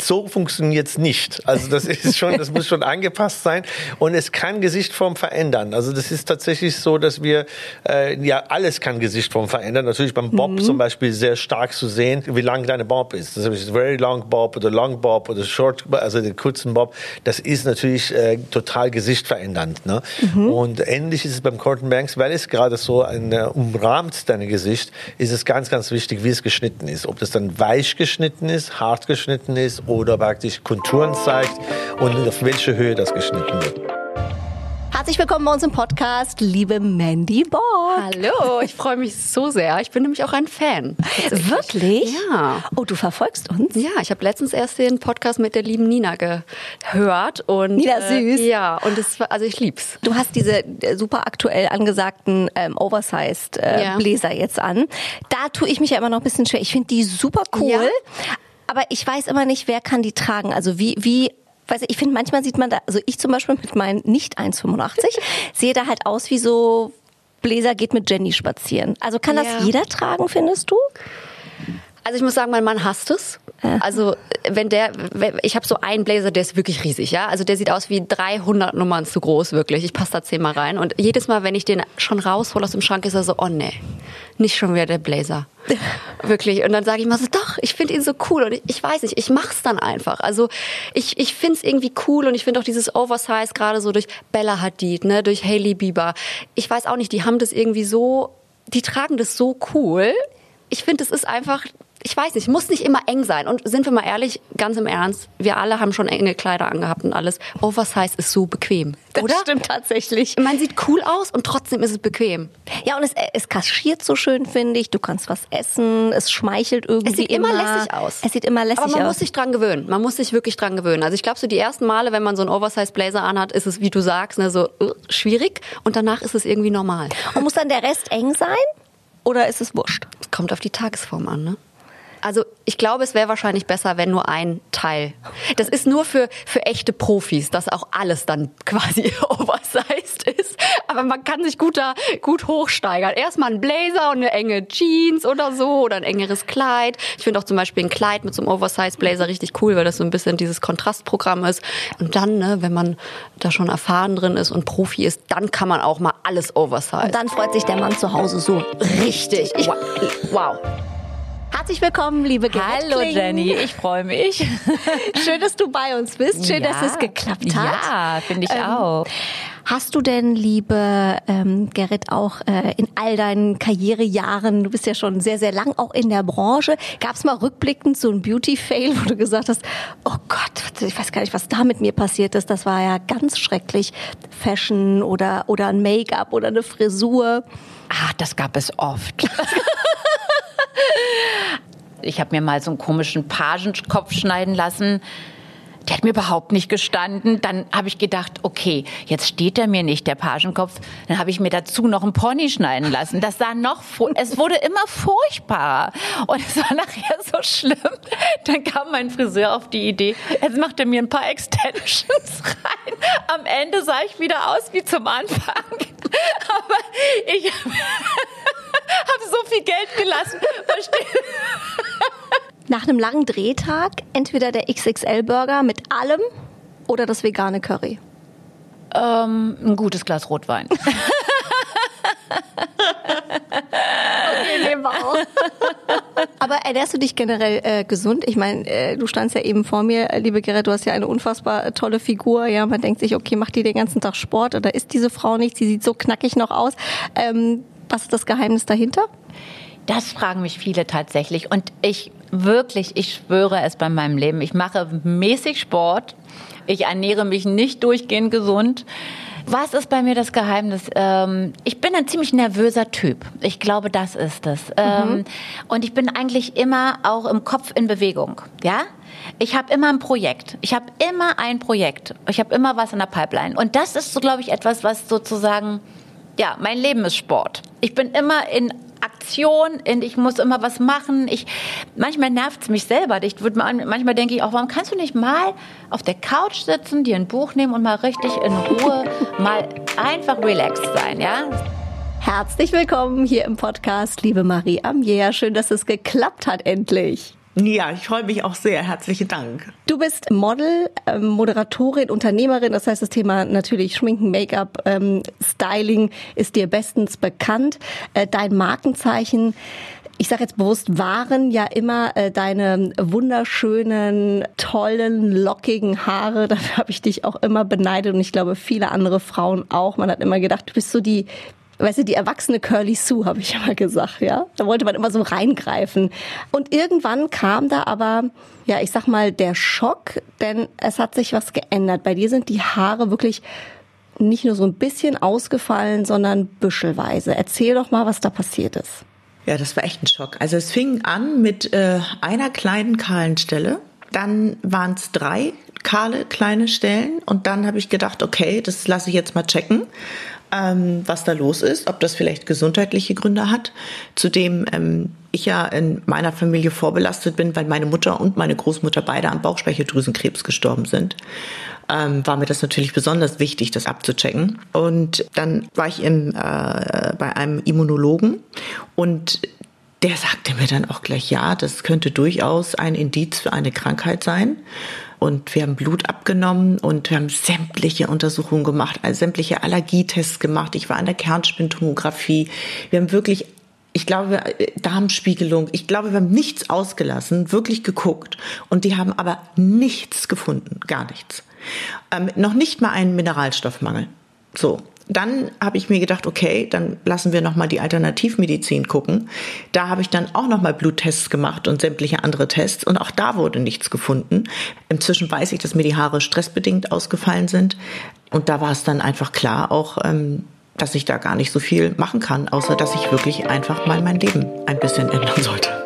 So funktioniert's nicht. Also das ist schon, das muss schon angepasst sein und es kann Gesichtform verändern. Also das ist tatsächlich so, dass wir, äh, ja, alles kann Gesichtform verändern. Natürlich beim Bob zum Beispiel sehr stark zu sehen, wie lang deine Bob ist. Das ist very long Bob oder long Bob oder short, also den kurzen Bob. Das ist natürlich äh, total gesichtverändernd. Ne? Und ähnlich ist es beim Curtain Banks, weil es gerade so ein, äh, umrahmt dein Gesicht, ist es ganz, ganz wichtig, wie es geschnitten ist. Ob das dann weich geschnitten ist, hart geschnitten ist oder praktisch Konturen zeigt und auf welche Höhe das geschnitten wird. Herzlich willkommen bei uns im Podcast, liebe Mandy Borg. Hallo, ich freue mich so sehr. Ich bin nämlich auch ein Fan. Wirklich? Ja. Oh, du verfolgst uns? Ja, ich habe letztens erst den Podcast mit der lieben Nina gehört und Nina Süß. Äh, ja, und es war, also ich lieb's. Du hast diese äh, super aktuell angesagten ähm, Oversized äh, Ja. Bläser jetzt an. Da tue ich mich ja immer noch ein bisschen schwer. Ich finde die super cool. Ja. aber ich weiß immer nicht, wer kann die tragen. Also wie, wie weiß ich, ich finde, manchmal sieht man da, also ich zum Beispiel mit meinen nicht 1,85 sehe da halt aus wie so Bläser geht mit Jenny spazieren. Also kann das Ja. jeder tragen, findest du? Also ich muss sagen, mein Mann hasst es. Also wenn der, ich habe so einen Blazer, der ist wirklich riesig, ja. Also der sieht aus wie 300 Nummern zu groß, wirklich. Ich passe da zehnmal rein und jedes Mal, wenn ich den schon raushole aus dem Schrank, ist er so, oh nee, nicht schon wieder der Blazer, wirklich. Und dann sage ich mal so, doch, ich finde ihn so cool und ich, ich weiß nicht, ich mach's dann einfach. Also ich, ich finde es irgendwie cool und ich finde auch dieses Oversize gerade so durch Bella Hadid, ne, durch Hailey Bieber. Ich weiß auch nicht, die haben das irgendwie so, die tragen das so cool. Ich finde, es ist einfach, ich weiß nicht, muss nicht immer eng sein. Und sind wir mal ehrlich, ganz im Ernst, wir alle haben schon enge Kleider angehabt und alles. Oversize ist so bequem, Das oder? stimmt tatsächlich. Man sieht cool aus und trotzdem ist es bequem. Ja, und es, es kaschiert so schön, finde ich. Du kannst was essen, es schmeichelt irgendwie Es sieht immer, lässig aus. Es sieht immer lässig Aber man aus. muss sich dran gewöhnen. Man muss sich wirklich dran gewöhnen. Also ich glaube, so die ersten Male, wenn man so einen Oversize Blazer anhat, ist es, wie du sagst, ne, so äh, schwierig. Und danach ist es irgendwie normal. Und muss dann der Rest eng sein? Oder ist es wurscht? Kommt auf die Tagesform an, ne? Also ich glaube, es wäre wahrscheinlich besser, wenn nur ein Teil. Das ist nur für, für echte Profis, dass auch alles dann quasi oversized ist. Aber man kann sich gut da gut hochsteigern. Erstmal ein Blazer und eine enge Jeans oder so oder ein engeres Kleid. Ich finde auch zum Beispiel ein Kleid mit so einem Oversized Blazer richtig cool, weil das so ein bisschen dieses Kontrastprogramm ist. Und dann, ne, wenn man da schon erfahren drin ist und Profi ist, dann kann man auch mal alles oversized. Und dann freut sich der Mann zu Hause so Richtig. Ich, wow. Herzlich willkommen, liebe Gerrit Hallo Kling. Jenny, ich freue mich. Schön, dass du bei uns bist. Schön, Ja. dass es geklappt hat. Ja, finde ich Ähm, auch. Hast du denn, liebe ähm, Gerrit, auch äh, in all deinen Karrierejahren, du bist ja schon sehr, sehr lang auch in der Branche, gab es mal rückblickend so ein Beauty-Fail, wo du gesagt hast, oh Gott, ich weiß gar nicht, was da mit mir passiert ist. Das war ja ganz schrecklich. Fashion oder, oder ein Make-up oder eine Frisur. Ach, das gab es oft. ich habe mir mal so einen komischen Pagenkopf schneiden lassen. Der hat mir überhaupt nicht gestanden. Dann habe ich gedacht, okay, jetzt steht er mir nicht, der Pagenkopf. Dann habe ich mir dazu noch einen Pony schneiden lassen. Das sah noch, es wurde immer furchtbarer. Und es war nachher so schlimm. Dann kam mein Friseur auf die Idee, jetzt macht er mir ein paar Extensions rein. Am Ende sah ich wieder aus wie zum Anfang. Aber ich habe so viel Geld gelassen. Nach einem langen Drehtag entweder der XXL-Burger mit allem oder das vegane Curry. Ähm, ein gutes Glas Rotwein. Aber ernährst du dich generell äh, gesund? Ich meine, äh, du standst ja eben vor mir, äh, liebe Gerrit, du hast ja eine unfassbar äh, tolle Figur. Ja, man denkt sich, okay, macht die den ganzen Tag Sport oder ist diese Frau nicht? Sie sieht so knackig noch aus. Ähm, was ist das Geheimnis dahinter? Das fragen mich viele tatsächlich. Und ich wirklich, ich schwöre es bei meinem Leben. Ich mache mäßig Sport. Ich ernähre mich nicht durchgehend gesund. Was ist bei mir das Geheimnis? Ähm, ich bin ein ziemlich nervöser Typ. Ich glaube, das ist es. Ähm, und ich bin eigentlich immer auch im Kopf in Bewegung. Ja? Ich habe immer ein Projekt. Ich habe immer ein Projekt. Ich habe immer was in der Pipeline. Und das ist so, glaube ich, etwas, was sozusagen ja, mein Leben ist Sport. Ich bin immer in Aktion, in, ich muss immer was machen. Ich, manchmal nervt es mich selber. Ich würd mal, manchmal denke ich auch, warum kannst du nicht mal auf der Couch sitzen, dir ein Buch nehmen und mal richtig in Ruhe, mal einfach relaxed sein, ja? Herzlich willkommen hier im Podcast, liebe Marie Amier. Schön, dass es geklappt hat endlich. Ja, ich freue mich auch sehr. Herzlichen Dank. Du bist Model, ähm, Moderatorin, Unternehmerin. Das heißt, das Thema natürlich Schminken, Make-up, ähm, Styling ist dir bestens bekannt. Äh, dein Markenzeichen ich sage jetzt bewusst, waren ja immer äh, deine wunderschönen, tollen, lockigen Haare. Dafür habe ich dich auch immer beneidet und ich glaube viele andere Frauen auch. Man hat immer gedacht, du bist so die Weißt du, die erwachsene Curly Sue, habe ich immer gesagt, ja. Da wollte man immer so reingreifen. Und irgendwann kam da aber, ja, ich sag mal, der Schock, denn es hat sich was geändert. Bei dir sind die Haare wirklich nicht nur so ein bisschen ausgefallen, sondern büschelweise. Erzähl doch mal, was da passiert ist. Ja, das war echt ein Schock. Also es fing an mit äh, einer kleinen kahlen Stelle. Dann waren es drei kahle kleine Stellen. Und dann habe ich gedacht, okay, das lasse ich jetzt mal checken. Ähm, was da los ist, ob das vielleicht gesundheitliche Gründe hat. Zudem ähm, ich ja in meiner Familie vorbelastet bin, weil meine Mutter und meine Großmutter beide an Bauchspeicheldrüsenkrebs gestorben sind, ähm, war mir das natürlich besonders wichtig, das abzuchecken. Und dann war ich im, äh, bei einem Immunologen und der sagte mir dann auch gleich, ja, das könnte durchaus ein Indiz für eine Krankheit sein. Und wir haben Blut abgenommen und wir haben sämtliche Untersuchungen gemacht, also sämtliche Allergietests gemacht. Ich war an der Kernspintomographie. Wir haben wirklich ich glaube, Darmspiegelung, ich glaube, wir haben nichts ausgelassen, wirklich geguckt. Und die haben aber nichts gefunden, gar nichts. Ähm, noch nicht mal einen Mineralstoffmangel. So dann habe ich mir gedacht, okay, dann lassen wir noch mal die Alternativmedizin gucken. Da habe ich dann auch noch mal Bluttests gemacht und sämtliche andere Tests und auch da wurde nichts gefunden. Inzwischen weiß ich, dass mir die Haare stressbedingt ausgefallen sind und da war es dann einfach klar, auch ähm, dass ich da gar nicht so viel machen kann, außer dass ich wirklich einfach mal mein Leben ein bisschen ändern sollte.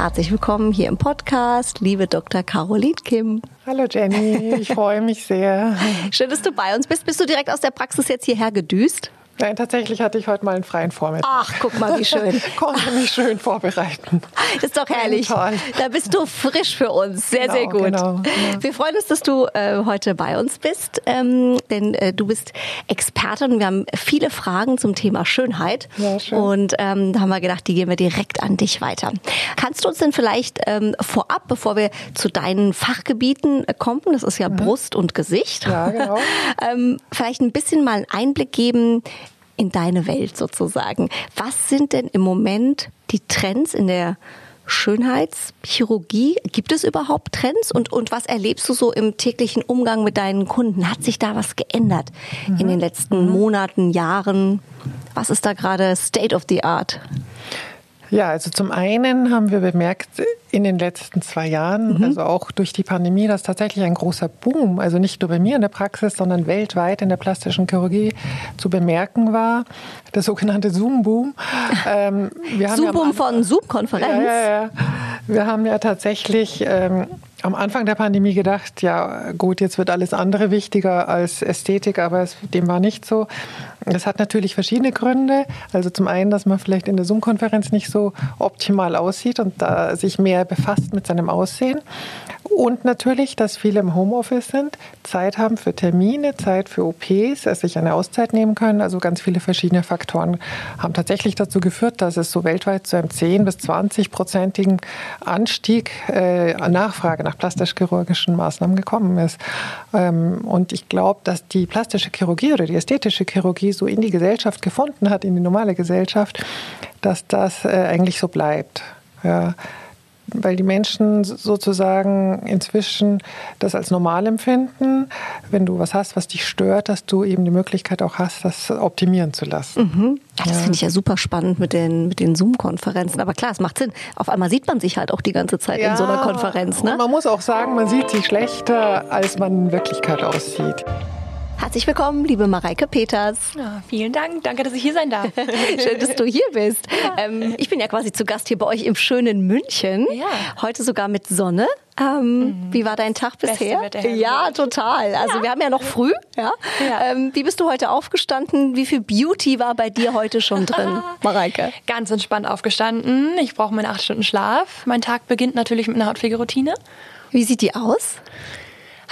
Herzlich willkommen hier im Podcast, liebe Dr. Caroline Kim. Hallo Jenny, ich freue mich sehr. Schön, dass du bei uns bist. Bist du direkt aus der Praxis jetzt hierher gedüst? Nein, tatsächlich hatte ich heute mal einen freien Vormittag. Ach, guck mal, wie schön. Konnte mich schön vorbereiten. Ist doch herrlich. Toll. Da bist du frisch für uns. Sehr, genau, sehr gut. Genau, ja. Wir freuen uns, dass du äh, heute bei uns bist, ähm, denn äh, du bist Expertin. Wir haben viele Fragen zum Thema Schönheit. Ja, schön. Und ähm, da haben wir gedacht, die gehen wir direkt an dich weiter. Kannst du uns denn vielleicht ähm, vorab, bevor wir zu deinen Fachgebieten kommen, das ist ja mhm. Brust und Gesicht, ja, genau. ähm, vielleicht ein bisschen mal einen Einblick geben, in deine Welt sozusagen. Was sind denn im Moment die Trends in der Schönheitschirurgie? Gibt es überhaupt Trends? Und, und was erlebst du so im täglichen Umgang mit deinen Kunden? Hat sich da was geändert mhm. in den letzten mhm. Monaten, Jahren? Was ist da gerade State of the Art? Ja, also zum einen haben wir bemerkt in den letzten zwei Jahren, mhm. also auch durch die Pandemie, dass tatsächlich ein großer Boom, also nicht nur bei mir in der Praxis, sondern weltweit in der plastischen Chirurgie zu bemerken war. Der sogenannte Zoom-Boom. Ähm, Zoom-Boom ja von Zoom-Konferenz? Ja, ja, ja. Wir haben ja tatsächlich ähm, am Anfang der Pandemie gedacht, ja gut, jetzt wird alles andere wichtiger als Ästhetik, aber es, dem war nicht so. Das hat natürlich verschiedene Gründe. Also zum einen, dass man vielleicht in der Zoom-Konferenz nicht so optimal aussieht und da sich mehr befasst mit seinem Aussehen. Und natürlich, dass viele im Homeoffice sind, Zeit haben für Termine, Zeit für OPs, es sich eine Auszeit nehmen können. Also ganz viele verschiedene Faktoren haben tatsächlich dazu geführt, dass es so weltweit zu einem 10 bis 20-prozentigen Anstieg äh, Nachfrage nach plastisch-chirurgischen Maßnahmen gekommen ist. Ähm, und ich glaube, dass die plastische Chirurgie oder die ästhetische Chirurgie so in die Gesellschaft gefunden hat, in die normale Gesellschaft, dass das äh, eigentlich so bleibt. Ja weil die Menschen sozusagen inzwischen das als normal empfinden. Wenn du was hast, was dich stört, dass du eben die Möglichkeit auch hast, das optimieren zu lassen. Mhm. Ja, das finde ich ja super spannend mit den, mit den Zoom-Konferenzen. Aber klar, es macht Sinn. Auf einmal sieht man sich halt auch die ganze Zeit ja, in so einer Konferenz. Ne? Und man muss auch sagen, man sieht sich schlechter, als man in Wirklichkeit aussieht. Herzlich willkommen, liebe Mareike Peters. Ja, vielen Dank. Danke, dass ich hier sein darf. Schön, dass du hier bist. Ja. Ähm, ich bin ja quasi zu Gast hier bei euch im schönen München. Ja. Heute sogar mit Sonne. Ähm, mhm. Wie war dein Tag bisher? Ja, total. Also ja. wir haben ja noch früh. Ja? ja. Ähm, wie bist du heute aufgestanden? Wie viel Beauty war bei dir heute schon drin, Mareike? Ganz entspannt aufgestanden. Ich brauche meine acht Stunden Schlaf. Mein Tag beginnt natürlich mit einer Hautpflegeroutine. Wie sieht die aus?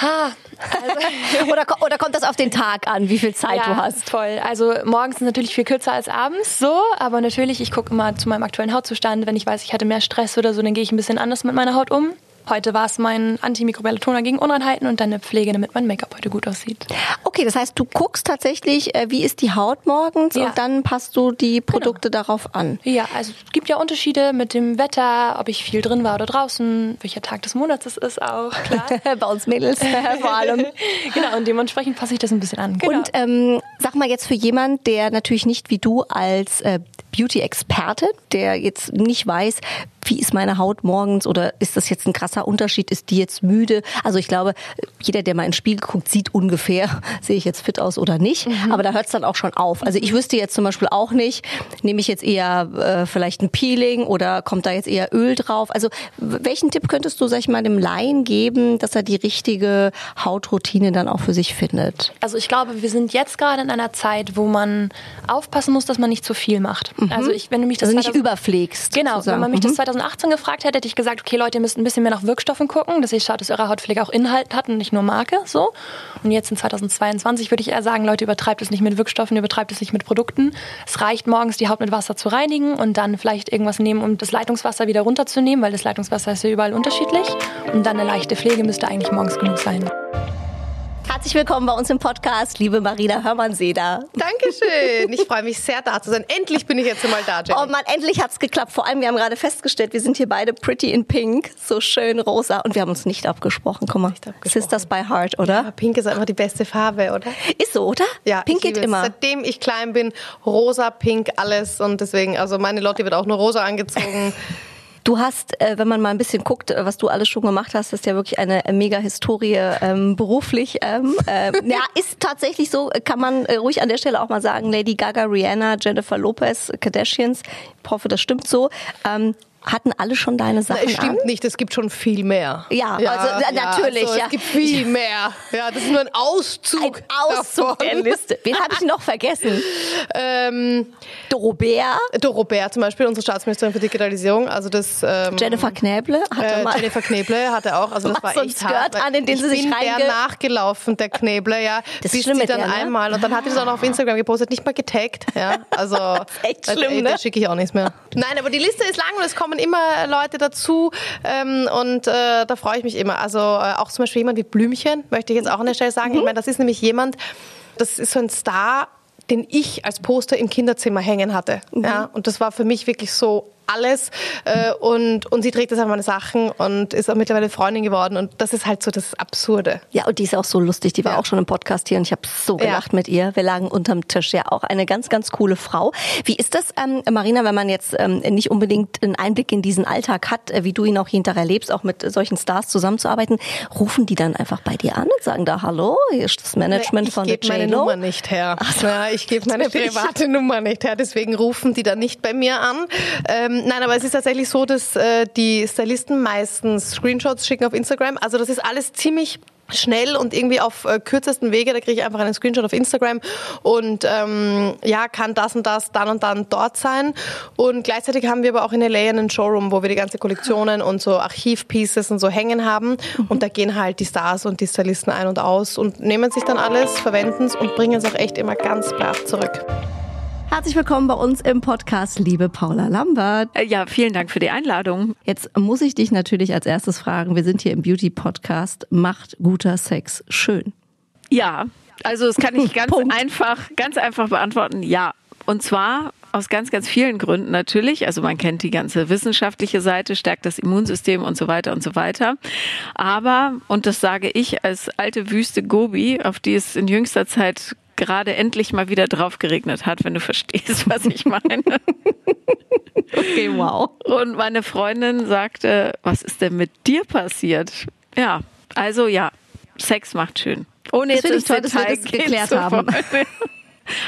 Ha, also oder, oder kommt das auf den Tag an, wie viel Zeit ja, du hast? Voll. Also morgens ist natürlich viel kürzer als abends, so. Aber natürlich, ich gucke immer zu meinem aktuellen Hautzustand. Wenn ich weiß, ich hatte mehr Stress oder so, dann gehe ich ein bisschen anders mit meiner Haut um. Heute war es mein Antimikrobialer Toner gegen Unreinheiten und dann eine Pflege, damit mein Make-up heute gut aussieht. Okay, das heißt, du guckst tatsächlich, äh, wie ist die Haut morgens ja. und dann passt du die genau. Produkte genau. darauf an. Ja, also es gibt ja Unterschiede mit dem Wetter, ob ich viel drin war oder draußen, welcher Tag des Monats es ist auch, klar. Bei uns Mädels vor allem. genau, und dementsprechend passe ich das ein bisschen an. Genau. Und ähm, sag mal jetzt für jemand, der natürlich nicht wie du als äh, Beauty-Experte, der jetzt nicht weiß, wie ist meine Haut morgens oder ist das jetzt ein krasser Unterschied? Ist die jetzt müde? Also ich glaube, jeder, der mal ins Spiegel guckt, sieht ungefähr, sehe ich jetzt fit aus oder nicht. Mhm. Aber da hört es dann auch schon auf. Also ich wüsste jetzt zum Beispiel auch nicht, nehme ich jetzt eher äh, vielleicht ein Peeling oder kommt da jetzt eher Öl drauf? Also welchen Tipp könntest du, sag ich mal, dem Laien geben, dass er die richtige Hautroutine dann auch für sich findet? Also ich glaube, wir sind jetzt gerade in einer Zeit, wo man aufpassen muss, dass man nicht zu viel macht. Mhm. Also ich, wenn du mich das also nicht überpflegst. Genau, sozusagen. wenn man mich mhm. das 2018 gefragt hätte, hätte ich gesagt, okay Leute, ihr müsst ein bisschen mehr nach Wirkstoffen gucken, dass ihr schaut, dass eure Hautpflege auch Inhalt hat und nicht nur Marke. So. Und jetzt in 2022 würde ich eher sagen, Leute, übertreibt es nicht mit Wirkstoffen, übertreibt es nicht mit Produkten. Es reicht morgens, die Haut mit Wasser zu reinigen und dann vielleicht irgendwas nehmen, um das Leitungswasser wieder runterzunehmen, weil das Leitungswasser ist ja überall unterschiedlich. Und dann eine leichte Pflege müsste eigentlich morgens genug sein. Herzlich willkommen bei uns im Podcast, liebe Marina Hörmann-Seder. Dankeschön. Ich freue mich sehr, da zu sein. Endlich bin ich jetzt mal da, Jenny. Oh Mann, endlich hat's geklappt. Vor allem, wir haben gerade festgestellt, wir sind hier beide pretty in pink, so schön rosa. Und wir haben uns nicht abgesprochen. Guck mal, Sisters by Heart, oder? Ja, pink ist einfach die beste Farbe, oder? Ist so, oder? Ja, Pink geht es. immer. Seitdem ich klein bin, rosa, pink, alles. Und deswegen, also meine Lotti wird auch nur rosa angezogen. Du hast, äh, wenn man mal ein bisschen guckt, äh, was du alles schon gemacht hast, ist ja wirklich eine äh, mega Historie ähm, beruflich. Ähm, äh, ja, ist tatsächlich so, kann man ruhig an der Stelle auch mal sagen, Lady Gaga, Rihanna, Jennifer Lopez, Kardashians, ich hoffe, das stimmt so, ähm, hatten alle schon deine Sachen Na, es stimmt an? nicht, es gibt schon viel mehr. Ja, also, ja, natürlich, also, ja. Es gibt viel mehr. Ja, das ist nur ein Auszug. Ein Auszug der Liste. Wen habe ich noch vergessen? Ähm, Dorobert. Dorobert zum Beispiel, unsere Staatsministerin für Digitalisierung. Also das, ähm, Jennifer Knäble hatte äh, mal. Jennifer Knäble hatte auch. Also das war so ein echt Skirt hart, an, in den sie sich reinge- der nachgelaufen, der Knäble, ja. Das ist schlimm sie dann der, ne? einmal und dann hat sie das auch noch auf Instagram gepostet, nicht mal getaggt, ja. Also echt also, schlimm, ey, ne? Das schicke ich auch nichts mehr. Nein, aber die Liste ist lang und es kommen immer Leute dazu ähm, und äh, da freue ich mich immer. Also äh, auch zum Beispiel jemand wie Blümchen, möchte ich jetzt auch an der Stelle sagen. Mhm. Ich meine, das ist nämlich jemand, das ist so ein Star, den ich als Poster im Kinderzimmer hängen hatte. Mhm. Ja, und das war für mich wirklich so alles äh, und, und sie trägt das an meine Sachen und ist auch mittlerweile Freundin geworden und das ist halt so das Absurde. Ja, und die ist auch so lustig. Die war auch schon im Podcast hier und ich habe so gelacht mit ihr. Wir lagen unterm Tisch. Ja, auch eine ganz, ganz coole Frau. Wie ist das, ähm, Marina, wenn man jetzt ähm, nicht unbedingt einen Einblick in diesen Alltag hat, äh, wie du ihn auch hinterher lebst, auch mit solchen Stars zusammenzuarbeiten? Rufen die dann einfach bei dir an und sagen da Hallo, hier ist das Management ich von der gebe meine? Nummer nicht her. ja, ich gebe meine private Nummer nicht her, deswegen rufen die dann nicht bei mir an. Ähm, nein, aber es ist tatsächlich so, dass äh, die Stylisten meistens Screenshots schicken auf Instagram. Also das ist alles ziemlich schnell und irgendwie auf äh, kürzesten Wege. Da kriege ich einfach einen Screenshot auf Instagram und ähm, ja, kann das und das dann und dann dort sein. Und gleichzeitig haben wir aber auch in LA einen Showroom, wo wir die ganze Kollektionen und so Archivpieces und so hängen haben. Und da gehen halt die Stars und die Stylisten ein und aus und nehmen sich dann alles, verwenden es und bringen es auch echt immer ganz brav zurück. Herzlich willkommen bei uns im Podcast, liebe Paula Lambert. Ja, vielen Dank für die Einladung. Jetzt muss ich dich natürlich als erstes fragen, wir sind hier im Beauty-Podcast, macht guter Sex schön? Ja, also das kann ich ganz einfach, ganz einfach beantworten. Ja. Und zwar aus ganz, ganz vielen Gründen natürlich. Also man kennt die ganze wissenschaftliche Seite, stärkt das Immunsystem und so weiter und so weiter. Aber, und das sage ich als alte Wüste Gobi, auf die es in jüngster Zeit gerade endlich mal wieder drauf geregnet hat, wenn du verstehst, was ich meine. Okay, wow. Und meine Freundin sagte, was ist denn mit dir passiert? Ja, also ja, Sex macht schön. Ohne Das jetzt ins toll, dass wir das geklärt haben.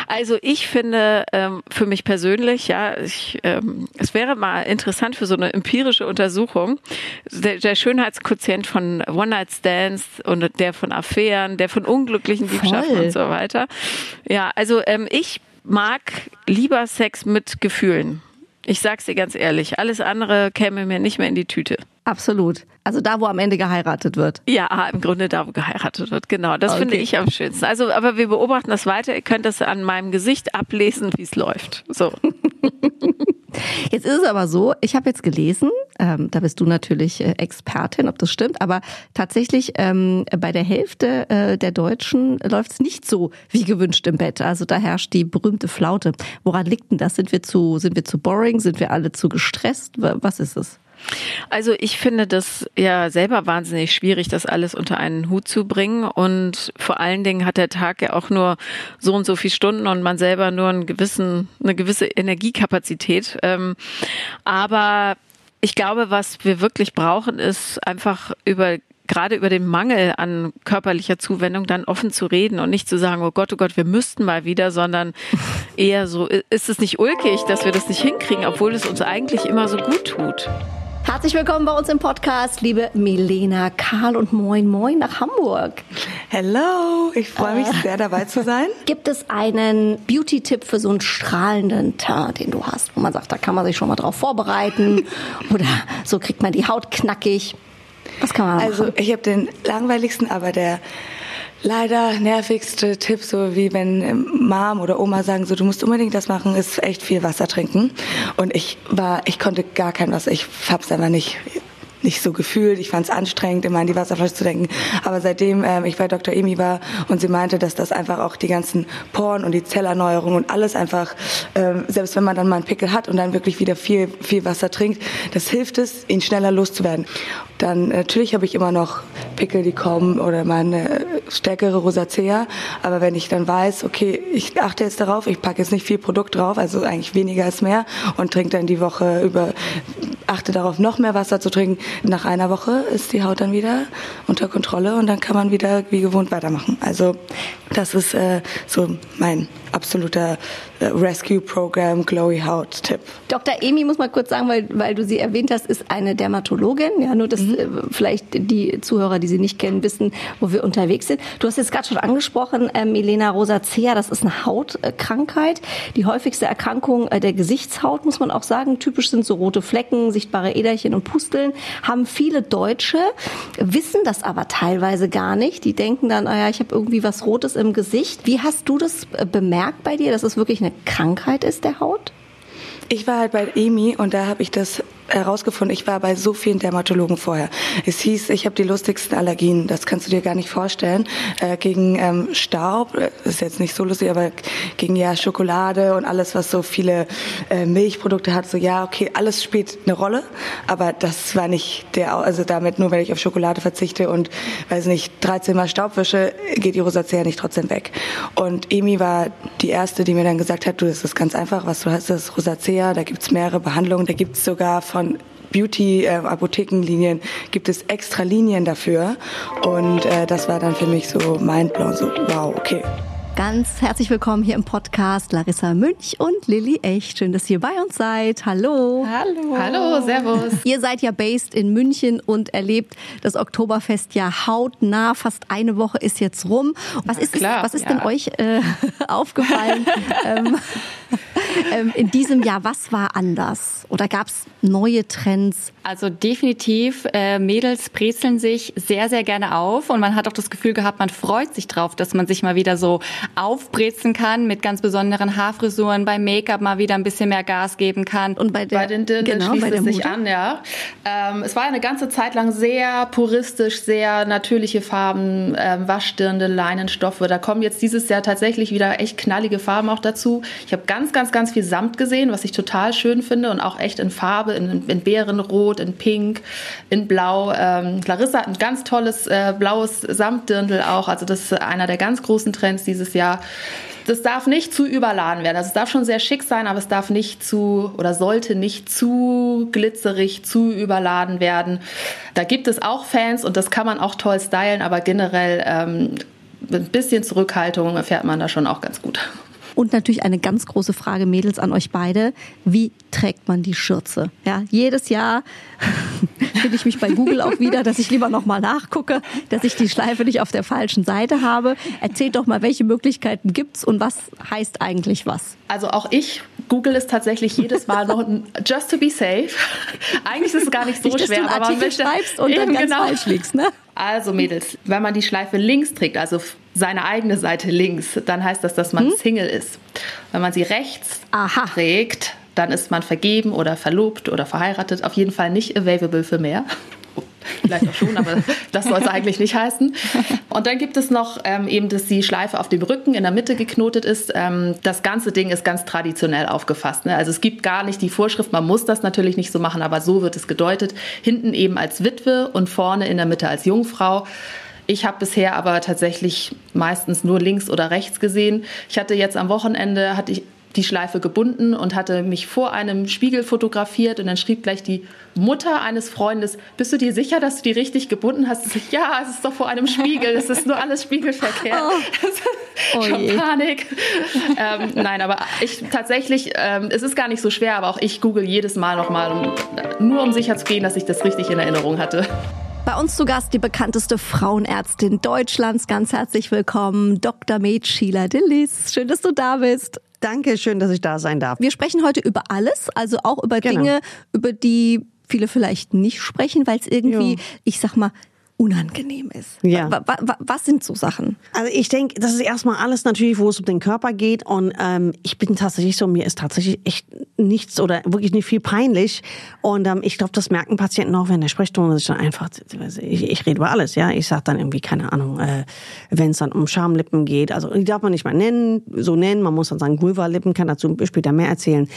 Also ich finde ähm, für mich persönlich, ja, ich, ähm, es wäre mal interessant für so eine empirische Untersuchung, der, der Schönheitsquotient von One-Night-Stands und der von Affären, der von unglücklichen Liebschaften Voll. und so weiter. Ja, also ähm, ich mag lieber Sex mit Gefühlen. Ich sag's dir ganz ehrlich, alles andere käme mir nicht mehr in die Tüte. Absolut. Also da, wo am Ende geheiratet wird. Ja, im Grunde da, wo geheiratet wird. Genau, das Okay. finde ich am schönsten. Also, aber wir beobachten das weiter. Ihr könnt das an meinem Gesicht ablesen, wie es läuft. So. Jetzt ist es aber so, ich habe jetzt gelesen, ähm, da bist du natürlich äh, Expertin, ob das stimmt, aber tatsächlich ähm, bei der Hälfte äh, der Deutschen läuft es nicht so wie gewünscht im Bett. Also da herrscht die berühmte Flaute. Woran liegt denn das? Sind wir zu, sind wir zu boring? Sind wir alle zu gestresst? Wa- Was ist es? Also ich finde das ja selber wahnsinnig schwierig, das alles unter einen Hut zu bringen. Und vor allen Dingen hat der Tag ja auch nur so und so viele Stunden und man selber nur einen gewissen, eine gewisse Energiekapazität. Ähm, aber ich glaube, was wir wirklich brauchen, ist einfach über gerade über den Mangel an körperlicher Zuwendung dann offen zu reden und nicht zu sagen, oh Gott, oh Gott, wir müssten mal wieder, sondern eher so, ist es nicht ulkig, dass wir das nicht hinkriegen, obwohl es uns eigentlich immer so gut tut. Herzlich willkommen bei uns im Podcast, liebe Milena, Karl und Moin Moin nach Hamburg. Hello, ich freue mich äh, sehr dabei zu sein. Gibt es einen Beauty-Tipp für so einen strahlenden Teint, den du hast, wo man sagt, da kann man sich schon mal drauf vorbereiten oder so kriegt man die Haut knackig? Was kann man Also ich habe den langweiligsten, aber der leider nervigste Tipp, so wie wenn Mom oder Oma sagen, so du musst unbedingt das machen, ist echt viel Wasser trinken. Und ich war, ich konnte gar kein Wasser, ich hab's einfach nicht nicht so gefühlt. Ich fand es anstrengend, immer an die Wasserflasche zu denken. Aber seitdem ähm, ich bei Dr. Emi war und sie meinte, dass das einfach auch die ganzen Poren und die Zellerneuerung und alles einfach, ähm, selbst wenn man dann mal einen Pickel hat und dann wirklich wieder viel, viel Wasser trinkt, das hilft es, ihn schneller loszuwerden. Dann natürlich habe ich immer noch Pickel, die kommen oder meine stärkere Rosacea. Aber wenn ich dann weiß, okay, ich achte jetzt darauf, ich packe jetzt nicht viel Produkt drauf, also eigentlich weniger als mehr und trinke dann die Woche über, achte darauf, noch mehr Wasser zu trinken, nach einer Woche ist die Haut dann wieder unter Kontrolle und dann kann man wieder wie gewohnt weitermachen. Also das ist äh, so mein absoluter äh, Rescue Program Glowy Haut Tipp. Dr. Emi muss mal kurz sagen, weil, weil du sie erwähnt hast, ist eine Dermatologin. Ja, nur dass mhm. äh, vielleicht die Zuhörer, die sie nicht kennen, wissen, wo wir unterwegs sind. Du hast jetzt gerade schon angesprochen, ähm, Elena Rosacea, das ist eine Hautkrankheit. Die häufigste Erkrankung äh, der Gesichtshaut, muss man auch sagen. Typisch sind so rote Flecken, sichtbare Äderchen und Pusteln. Haben viele Deutsche, wissen das aber teilweise gar nicht. Die denken dann, ah ja, ich habe irgendwie was Rotes im Gesicht. Wie hast du das äh, bemerkt bei dir, dass es wirklich eine Krankheit ist der Haut? Ich war halt bei EMI und da habe ich das herausgefunden, ich war bei so vielen Dermatologen vorher. Es hieß, ich habe die lustigsten Allergien, das kannst du dir gar nicht vorstellen. Äh, gegen ähm, Staub, äh, ist jetzt nicht so lustig, aber gegen ja Schokolade und alles, was so viele äh, Milchprodukte hat, so ja, okay, alles spielt eine Rolle, aber das war nicht der, also damit nur, wenn ich auf Schokolade verzichte und, weiß nicht, 13 Mal Staub wische, geht die Rosacea nicht trotzdem weg. Und Emi war die erste, die mir dann gesagt hat, du, das ist ganz einfach, was du hast, das ist Rosacea, da gibt's mehrere Behandlungen, da gibt's sogar von von Beauty-Apothekenlinien äh, gibt es extra Linien dafür. Und äh, das war dann für mich so mindblown, so wow, okay. Ganz herzlich willkommen hier im Podcast Larissa Münch und Lilly Echt. Schön, dass ihr bei uns seid. Hallo. Hallo. Hallo, servus. Ihr seid ja based in München und erlebt das Oktoberfest ja hautnah. Fast eine Woche ist jetzt rum. Was ist, klar, was ist ja. denn euch äh, aufgefallen ähm, ähm, in diesem Jahr? Was war anders? Oder gab es neue Trends? Also definitiv, äh, Mädels brezeln sich sehr, sehr gerne auf und man hat auch das Gefühl gehabt, man freut sich drauf, dass man sich mal wieder so aufbrezen kann mit ganz besonderen Haarfrisuren, beim Make-up mal wieder ein bisschen mehr Gas geben kann. Und bei, der, bei den Dirndl genau, schließt es sich an, ja. Ähm, es war eine ganze Zeit lang sehr puristisch, sehr natürliche Farben, ähm, Waschdirndl, Leinenstoffe. Da kommen jetzt dieses Jahr tatsächlich wieder echt knallige Farben auch dazu. Ich habe ganz, ganz, ganz viel Samt gesehen, was ich total schön finde und auch echt in Farbe, in, in Bärenrot, in Pink, in Blau. Ähm, Clarissa hat ein ganz tolles äh, blaues Samtdirndl auch. Also das ist einer der ganz großen Trends dieses Jahr. Das darf nicht zu überladen werden. Also es darf schon sehr schick sein, aber es darf nicht zu oder sollte nicht zu glitzerig, zu überladen werden. Da gibt es auch Fans und das kann man auch toll stylen, aber generell ähm, ein bisschen Zurückhaltung erfährt man da schon auch ganz gut. Und natürlich eine ganz große Frage, Mädels, an euch beide. Wie trägt man die Schürze? Ja, jedes Jahr finde ich mich bei Google auch wieder, dass ich lieber nochmal nachgucke, dass ich die Schleife nicht auf der falschen Seite habe. Erzählt doch mal, welche Möglichkeiten gibt's und was heißt eigentlich was? Also auch ich google es tatsächlich jedes Mal noch just to be safe. Eigentlich ist es gar nicht so nicht, schwer, dass du einen Artikel schreibst und dann ganz genau. falsch liegst, ne? Also Mädels, wenn man die Schleife links trägt, also seine eigene Seite links, dann heißt das, dass man hm? Single ist. Wenn man sie rechts Aha. trägt, dann ist man vergeben oder verlobt oder verheiratet. Auf jeden Fall nicht available für mehr. Vielleicht auch schon, aber das soll es eigentlich nicht heißen. Und dann gibt es noch ähm, eben, dass die Schleife auf dem Rücken in der Mitte geknotet ist. Ähm, das ganze Ding ist ganz traditionell aufgefasst. Ne? Also es gibt gar nicht die Vorschrift, man muss das natürlich nicht so machen, aber so wird es gedeutet. Hinten eben als Witwe und vorne in der Mitte als Jungfrau. Ich habe bisher aber tatsächlich meistens nur links oder rechts gesehen. Ich hatte jetzt am Wochenende, hatte ich die Schleife gebunden und hatte mich vor einem Spiegel fotografiert und dann schrieb gleich die Mutter eines Freundes, bist du dir sicher, dass du die richtig gebunden hast? Ich, ja, es ist doch vor einem Spiegel, es ist nur alles spiegelverkehrt. Oh. Schon oh Panik. ähm, nein, aber ich tatsächlich, ähm, es ist gar nicht so schwer, aber auch ich google jedes Mal nochmal, um, nur um sicher zu gehen, dass ich das richtig in Erinnerung hatte. Bei uns zu Gast die bekannteste Frauenärztin Deutschlands. Ganz herzlich willkommen, Dr. Med Sheila Dillis. Schön, dass du da bist. Danke, schön, dass ich da sein darf. Wir sprechen heute über alles, also auch über genau. Dinge, über die viele vielleicht nicht sprechen, weil es irgendwie, jo. ich sag mal, unangenehm ist. Ja. Was, was, was sind so Sachen? Also ich denke, das ist erstmal alles natürlich, wo es um den Körper geht. Und ähm, ich bin tatsächlich so, mir ist tatsächlich echt nichts oder wirklich nicht viel peinlich. Und ähm, ich glaube, das merken Patienten auch, wenn der Sprechstunde ist dann einfach, ich, ich rede über alles, ja. Ich sage dann irgendwie, keine Ahnung, äh, wenn es dann um Schamlippen geht, also die darf man nicht mal nennen, so nennen, man muss dann sagen, Vulva-Lippen, kann dazu später mehr erzählen.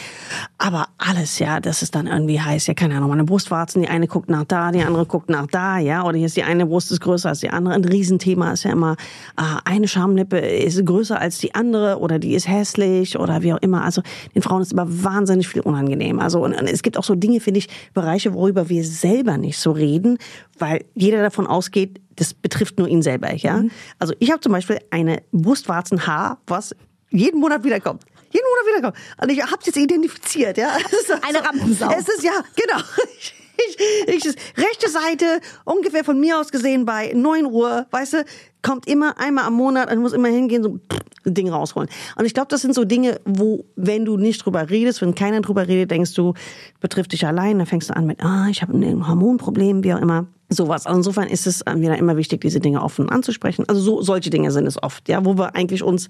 Aber alles, ja, das ist dann irgendwie heiß, ja, keine Ahnung, meine Brustwarzen, die eine guckt nach da, die andere guckt nach da, ja, oder hier ist die eine eine Brust ist größer als die andere. Ein Riesenthema ist ja immer, äh, eine Schamlippe ist größer als die andere oder die ist hässlich oder wie auch immer. Also den Frauen ist immer wahnsinnig viel unangenehm. Also und, es gibt auch so Dinge, finde ich, Bereiche, worüber wir selber nicht so reden, weil jeder davon ausgeht, das betrifft nur ihn selber. Ja? Mhm. Also ich habe zum Beispiel eine Brustwarzenhaar, was jeden Monat wiederkommt. Jeden Monat wiederkommt. Und ich habe es jetzt identifiziert. Ja? Eine Rampensau. Es ist ja, genau. ich, ich, rechte Seite, ungefähr von mir aus gesehen bei 9 Uhr, weißt du, kommt immer einmal am Monat und muss immer hingehen, so ein Ding rausholen. Und ich glaube, das sind so Dinge, wo, wenn du nicht drüber redest, wenn keiner drüber redet, denkst du, betrifft dich allein, dann fängst du an mit, ah, ich habe ein Hormonproblem, wie auch immer. Sowas. Also insofern ist es wieder immer wichtig, diese Dinge offen anzusprechen. Also so, solche Dinge sind es oft, ja, wo wir eigentlich uns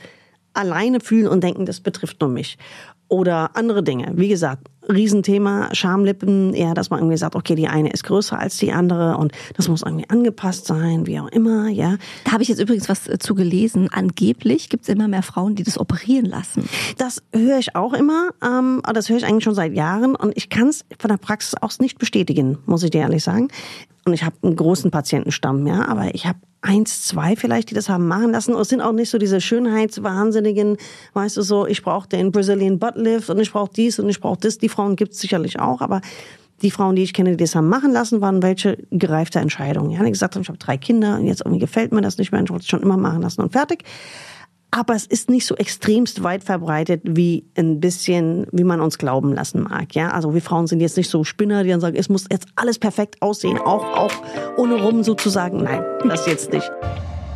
alleine fühlen und denken, das betrifft nur mich oder andere Dinge. Wie gesagt, Riesenthema, Schamlippen, eher, dass man irgendwie sagt, okay, die eine ist größer als die andere und das muss irgendwie angepasst sein, wie auch immer, ja. Da habe ich jetzt übrigens was äh, zu gelesen. Angeblich gibt es immer mehr Frauen, die das operieren lassen. Das höre ich auch immer, ähm, das höre ich eigentlich schon seit Jahren und ich kann es von der Praxis aus nicht bestätigen, muss ich dir ehrlich sagen. Und ich habe einen großen Patientenstamm, ja, aber ich habe eins, zwei vielleicht, die das haben machen lassen. Und es sind auch nicht so diese Schönheitswahnsinnigen, weißt du so, ich brauche den Brazilian Butt Lift und ich brauche dies und ich brauche das. Die Frauen gibt es sicherlich auch, aber die Frauen, die ich kenne, die das haben machen lassen, waren welche gereifte Entscheidungen. Ja, die gesagt haben, ich habe drei Kinder und jetzt irgendwie gefällt mir das nicht mehr, ich wollte es schon immer machen lassen und fertig aber es ist nicht so extremst weit verbreitet wie ein bisschen, wie man uns glauben lassen mag. Ja, also wir Frauen sind jetzt nicht so Spinner, die dann sagen, es muss jetzt alles perfekt aussehen, auch auch ohne rum sozusagen. Nein, das jetzt nicht.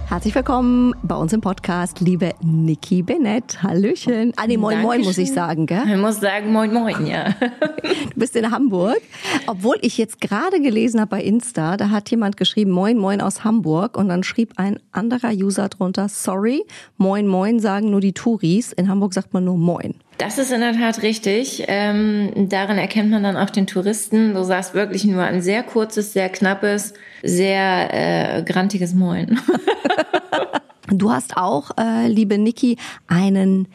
Herzlich willkommen bei uns im Podcast, liebe Niki Bennett. Hallöchen. Ah, nee, moin, Dankeschön. moin, muss ich sagen, gell? Ich muss sagen, moin, moin, ja. Du bist in Hamburg. Obwohl ich jetzt gerade gelesen habe bei Insta, da hat jemand geschrieben, moin, moin aus Hamburg. Und dann schrieb ein anderer User drunter, sorry, moin, moin sagen nur die Touris. In Hamburg sagt man nur moin. Das ist in der Tat richtig. Ähm, darin erkennt man dann auch den Touristen. Du sagst wirklich nur ein sehr kurzes, sehr knappes, sehr äh, grantiges Moin. du hast auch, äh, liebe Niki, einen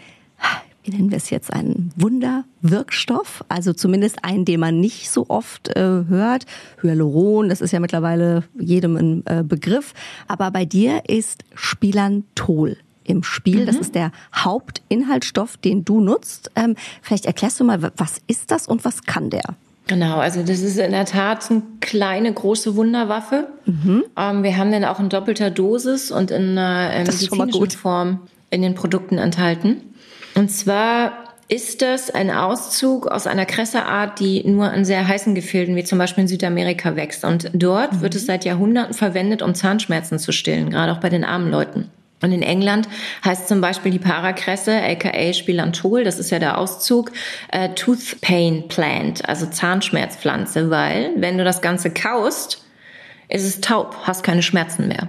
wie nennen wir es jetzt, einen Wunderwirkstoff, also zumindest einen, den man nicht so oft äh, hört. Hyaluron, das ist ja mittlerweile jedem ein äh, Begriff. Aber bei dir ist Spilantol im Spiel. Mhm. Das ist der Hauptinhaltsstoff, den du nutzt. Ähm, vielleicht erklärst du mal, was ist das und was kann der? Genau, also das ist in der Tat eine kleine, große Wunderwaffe. Mhm. Ähm, wir haben den auch in doppelter Dosis und in einer äh, medizinischen Form in den Produkten enthalten. Und zwar ist das ein Auszug aus einer Kresseart, die nur in sehr heißen Gefilden, wie zum Beispiel in Südamerika, wächst. Und dort mhm. wird es seit Jahrhunderten verwendet, um Zahnschmerzen zu stillen, gerade auch bei den armen Leuten. Und in England heißt zum Beispiel die Parakresse, aka Spilantol, das ist ja der Auszug, äh, Tooth Pain Plant, also Zahnschmerzpflanze, weil wenn du das Ganze kaust, ist es taub, hast keine Schmerzen mehr.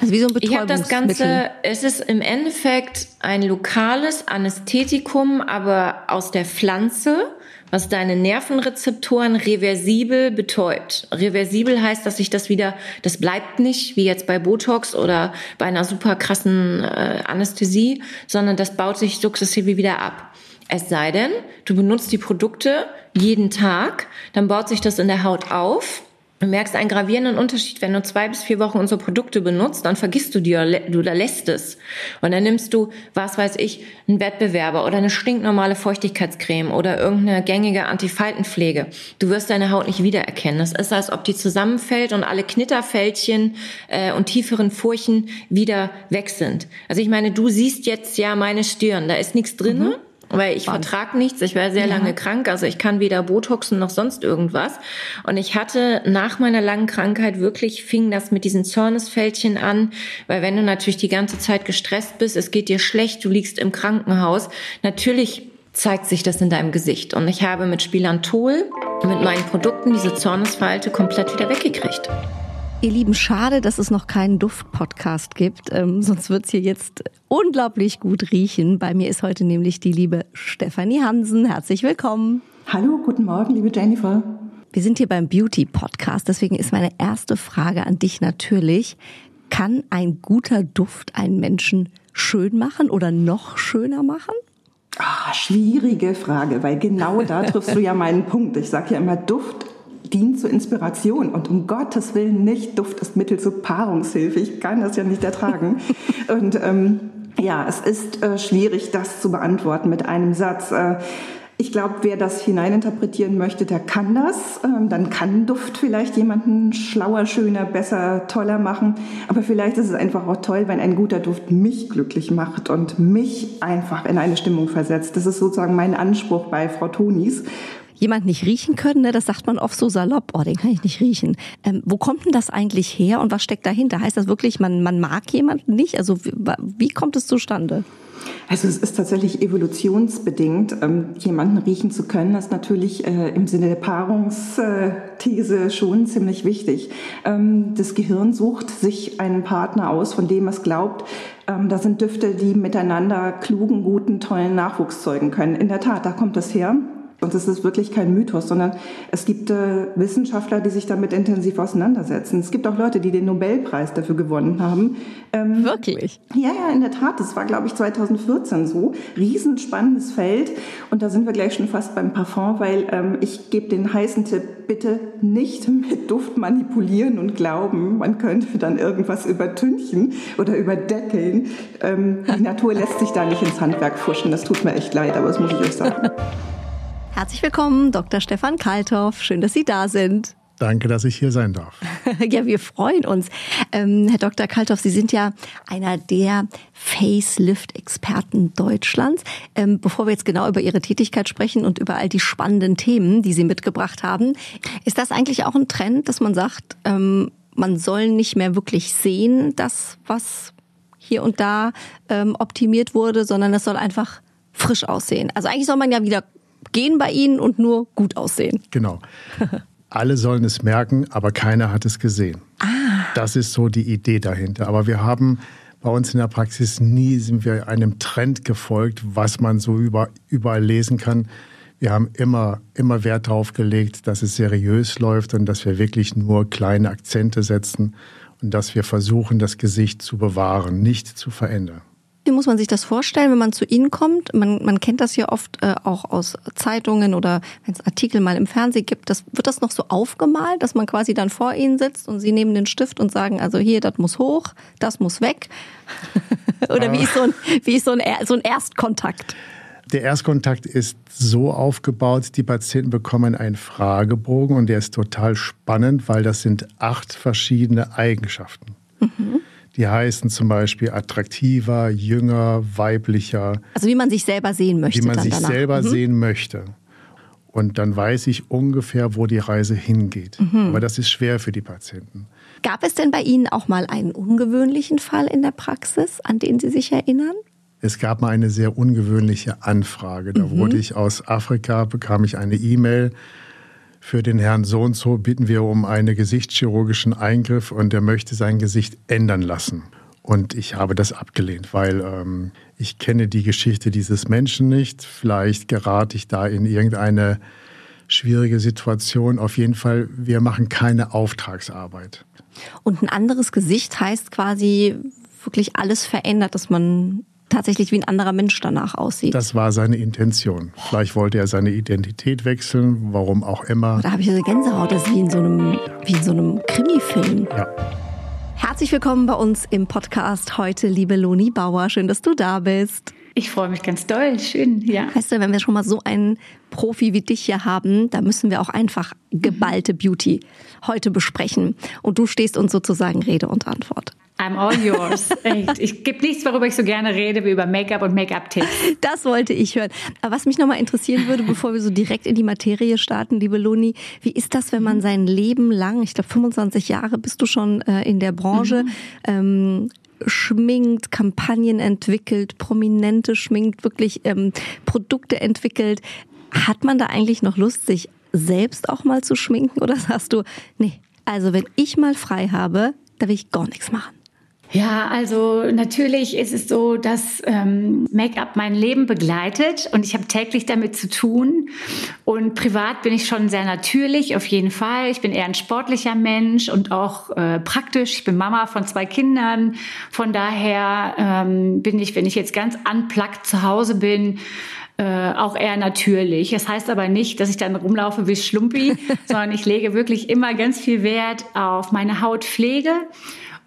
Also wie so ein Ich habe das Ganze, es ist im Endeffekt ein lokales Anästhetikum, aber aus der Pflanze, was deine Nervenrezeptoren reversibel betäubt. Reversibel heißt, dass sich das wieder, das bleibt nicht wie jetzt bei Botox oder bei einer super krassen äh, Anästhesie, sondern das baut sich sukzessive wieder ab. Es sei denn, du benutzt die Produkte jeden Tag, dann baut sich das in der Haut auf Du merkst einen gravierenden Unterschied, wenn du zwei bis vier Wochen unsere Produkte benutzt, dann vergisst du dir, du da lässt es. Und dann nimmst du, was weiß ich, einen Wettbewerber oder eine stinknormale Feuchtigkeitscreme oder irgendeine gängige Antifaltenpflege. Du wirst deine Haut nicht wiedererkennen. Es ist, als ob die zusammenfällt und alle Knitterfältchen äh, und tieferen Furchen wieder weg sind. Also ich meine, du siehst jetzt ja meine Stirn, da ist nichts drinne. Mhm. Weil ich vertrage nichts, ich war sehr ja. lange krank, also ich kann weder Botoxen noch sonst irgendwas. Und ich hatte nach meiner langen Krankheit wirklich, fing das mit diesen Zornesfältchen an, weil wenn du natürlich die ganze Zeit gestresst bist, es geht dir schlecht, du liegst im Krankenhaus, natürlich zeigt sich das in deinem Gesicht. Und ich habe mit Spilantol, mit meinen Produkten diese Zornesfalte komplett wieder weggekriegt. Ihr Lieben, schade, dass es noch keinen Duft-Podcast gibt, ähm, sonst wird's hier jetzt unglaublich gut riechen. Bei mir ist heute nämlich die liebe Stefanie Hansen. Herzlich willkommen. Hallo, guten Morgen, liebe Jennifer. Wir sind hier beim Beauty-Podcast, deswegen ist meine erste Frage an dich natürlich. Kann ein guter Duft einen Menschen schön machen oder noch schöner machen? Ah, schwierige Frage, weil genau da triffst du ja meinen Punkt. Ich sage ja immer, Duft dient zur Inspiration und um Gottes Willen nicht, Duft ist Mittel zur Paarungshilfe. Ich kann das ja nicht ertragen. und ähm, ja, es ist äh, schwierig, das zu beantworten mit einem Satz. Äh, ich glaube, wer das hineininterpretieren möchte, der kann das. Ähm, dann kann Duft vielleicht jemanden schlauer, schöner, besser, toller machen. Aber vielleicht ist es einfach auch toll, wenn ein guter Duft mich glücklich macht und mich einfach in eine Stimmung versetzt. Das ist sozusagen mein Anspruch bei Frau Tonis jemand nicht riechen können, ne? das sagt man oft so salopp, oh, den kann ich nicht riechen. Ähm, wo kommt denn das eigentlich her und was steckt dahinter? Heißt das wirklich, man, man mag jemanden nicht? Also wie, wie kommt es zustande? Also es ist tatsächlich evolutionsbedingt. Ähm, jemanden riechen zu können, ist natürlich äh, im Sinne der Paarungsthese schon ziemlich wichtig. Ähm, das Gehirn sucht sich einen Partner aus, von dem es glaubt, ähm, da sind Düfte, die miteinander klugen, guten, tollen Nachwuchs zeugen können. In der Tat, da kommt das her. Und es ist wirklich kein Mythos, sondern es gibt äh, Wissenschaftler, die sich damit intensiv auseinandersetzen. Es gibt auch Leute, die den Nobelpreis dafür gewonnen haben. Ähm, wirklich? Ja, ja, in der Tat. Das war, glaube ich, 2014 so. Riesenspannendes Feld. Und da sind wir gleich schon fast beim Parfum, weil ähm, ich gebe den heißen Tipp, bitte nicht mit Duft manipulieren und glauben, man könnte dann irgendwas übertünchen oder überdeckeln. Ähm, die Natur lässt sich da nicht ins Handwerk fuschen. Das tut mir echt leid, aber das muss ich euch sagen. Herzlich willkommen, Dr. Stefan Kalthoff. Schön, dass Sie da sind. Danke, dass ich hier sein darf. ja, wir freuen uns. Ähm, Herr Dr. Kalthoff, Sie sind ja einer der Facelift-Experten Deutschlands. Ähm, bevor wir jetzt genau über Ihre Tätigkeit sprechen und über all die spannenden Themen, die Sie mitgebracht haben, ist das eigentlich auch ein Trend, dass man sagt, ähm, man soll nicht mehr wirklich sehen, das, was hier und da ähm, optimiert wurde, sondern es soll einfach frisch aussehen. Also eigentlich soll man ja wieder gehen bei ihnen und nur gut aussehen. Genau. Alle sollen es merken, aber keiner hat es gesehen. Ah. Das ist so die Idee dahinter. Aber wir haben bei uns in der Praxis nie sind wir einem Trend gefolgt, was man so über, überall lesen kann. Wir haben immer, immer Wert darauf gelegt, dass es seriös läuft und dass wir wirklich nur kleine Akzente setzen und dass wir versuchen, das Gesicht zu bewahren, nicht zu verändern. Wie muss man sich das vorstellen, wenn man zu Ihnen kommt? Man, man kennt das ja oft äh, auch aus Zeitungen oder wenn es Artikel mal im Fernsehen gibt. Das, wird das noch so aufgemalt, dass man quasi dann vor Ihnen sitzt und Sie nehmen den Stift und sagen, also hier, das muss hoch, das muss weg? oder wie ist, so ein, wie ist so, ein, so ein Erstkontakt? Der Erstkontakt ist so aufgebaut, die Patienten bekommen einen Fragebogen und der ist total spannend, weil das sind acht verschiedene Eigenschaften. Mhm. Die heißen zum Beispiel attraktiver, jünger, weiblicher. Also wie man sich selber sehen möchte. Wie man sich danach. selber mhm. sehen möchte. Und dann weiß ich ungefähr, wo die Reise hingeht. Mhm. Aber das ist schwer für die Patienten. Gab es denn bei Ihnen auch mal einen ungewöhnlichen Fall in der Praxis, an den Sie sich erinnern? Es gab mal eine sehr ungewöhnliche Anfrage. Da mhm. wurde ich aus Afrika, bekam ich eine E-Mail für den Herrn so und so bitten wir um einen gesichtschirurgischen Eingriff und er möchte sein Gesicht ändern lassen. Und ich habe das abgelehnt, weil ähm, ich kenne die Geschichte dieses Menschen nicht. Vielleicht gerate ich da in irgendeine schwierige Situation. Auf jeden Fall, wir machen keine Auftragsarbeit. Und ein anderes Gesicht heißt quasi wirklich alles verändert, dass man tatsächlich wie ein anderer Mensch danach aussieht. Das war seine Intention. Vielleicht wollte er seine Identität wechseln, warum auch immer. Da habe ich eine Gänsehaut, das ist wie in so einem, wie in so einem Krimi-Film. Ja. Herzlich willkommen bei uns im Podcast heute, liebe Loni Bauer. Schön, dass du da bist. Ich freue mich ganz doll. Schön, ja. Weißt du, wenn wir schon mal so einen Profi wie dich hier haben, da müssen wir auch einfach geballte Beauty heute besprechen. Und du stehst uns sozusagen Rede und Antwort. I'm all yours. Echt. Ich gebe nichts, worüber ich so gerne rede, wie über Make-up und Make-up-Tipps. Das wollte ich hören. Aber was mich nochmal interessieren würde, bevor wir so direkt in die Materie starten, liebe Loni, wie ist das, wenn man sein Leben lang, ich glaube 25 Jahre bist du schon äh, in der Branche, mhm. ähm, schminkt, Kampagnen entwickelt, Prominente schminkt, wirklich ähm, Produkte entwickelt. Hat man da eigentlich noch Lust, sich selbst auch mal zu schminken? Oder sagst du, nee, also wenn ich mal frei habe, da will ich gar nichts machen? Ja, also natürlich ist es so, dass ähm, Make-up mein Leben begleitet und ich habe täglich damit zu tun. Und privat bin ich schon sehr natürlich, auf jeden Fall. Ich bin eher ein sportlicher Mensch und auch äh, praktisch. Ich bin Mama von zwei Kindern. Von daher ähm, bin ich, wenn ich jetzt ganz unplugged zu Hause bin, äh, auch eher natürlich. Das heißt aber nicht, dass ich dann rumlaufe wie Schlumpi, sondern ich lege wirklich immer ganz viel Wert auf meine Hautpflege.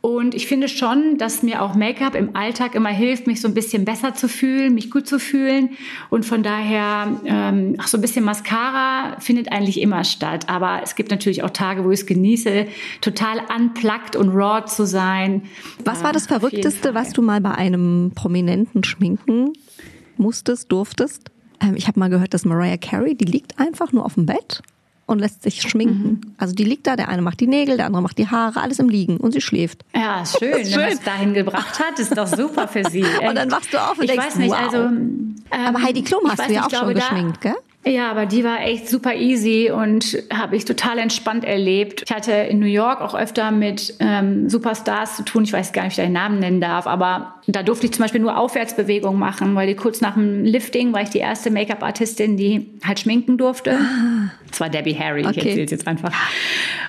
Und ich finde schon, dass mir auch Make-up im Alltag immer hilft, mich so ein bisschen besser zu fühlen, mich gut zu fühlen. Und von daher, ähm, auch so ein bisschen Mascara findet eigentlich immer statt. Aber es gibt natürlich auch Tage, wo ich es genieße, total unplugged und raw zu sein. Was war das Verrückteste, was du mal bei einem Prominenten schminken musstest, durftest? Ähm, ich habe mal gehört, dass Mariah Carey, die liegt einfach nur auf dem Bett und lässt sich schminken. Mhm. Also die liegt da, der eine macht die Nägel, der andere macht die Haare, alles im Liegen und sie schläft. Ja, schön, wenn man es dahin gebracht hat, ist doch super für sie. und dann wachst du auf und ich denkst, weiß nicht, wow. also ähm, aber Heidi Klum hast du ja auch schon geschminkt, gell? Ja, aber die war echt super easy und habe ich total entspannt erlebt. Ich hatte in New York auch öfter mit ähm, Superstars zu tun. Ich weiß gar nicht, wie ich den Namen nennen darf, aber da durfte ich zum Beispiel nur Aufwärtsbewegungen machen, weil die kurz nach dem Lifting war ich die erste Make-up-Artistin, die halt schminken durfte. Das war Debbie Harry, okay. ich erzähle es jetzt einfach.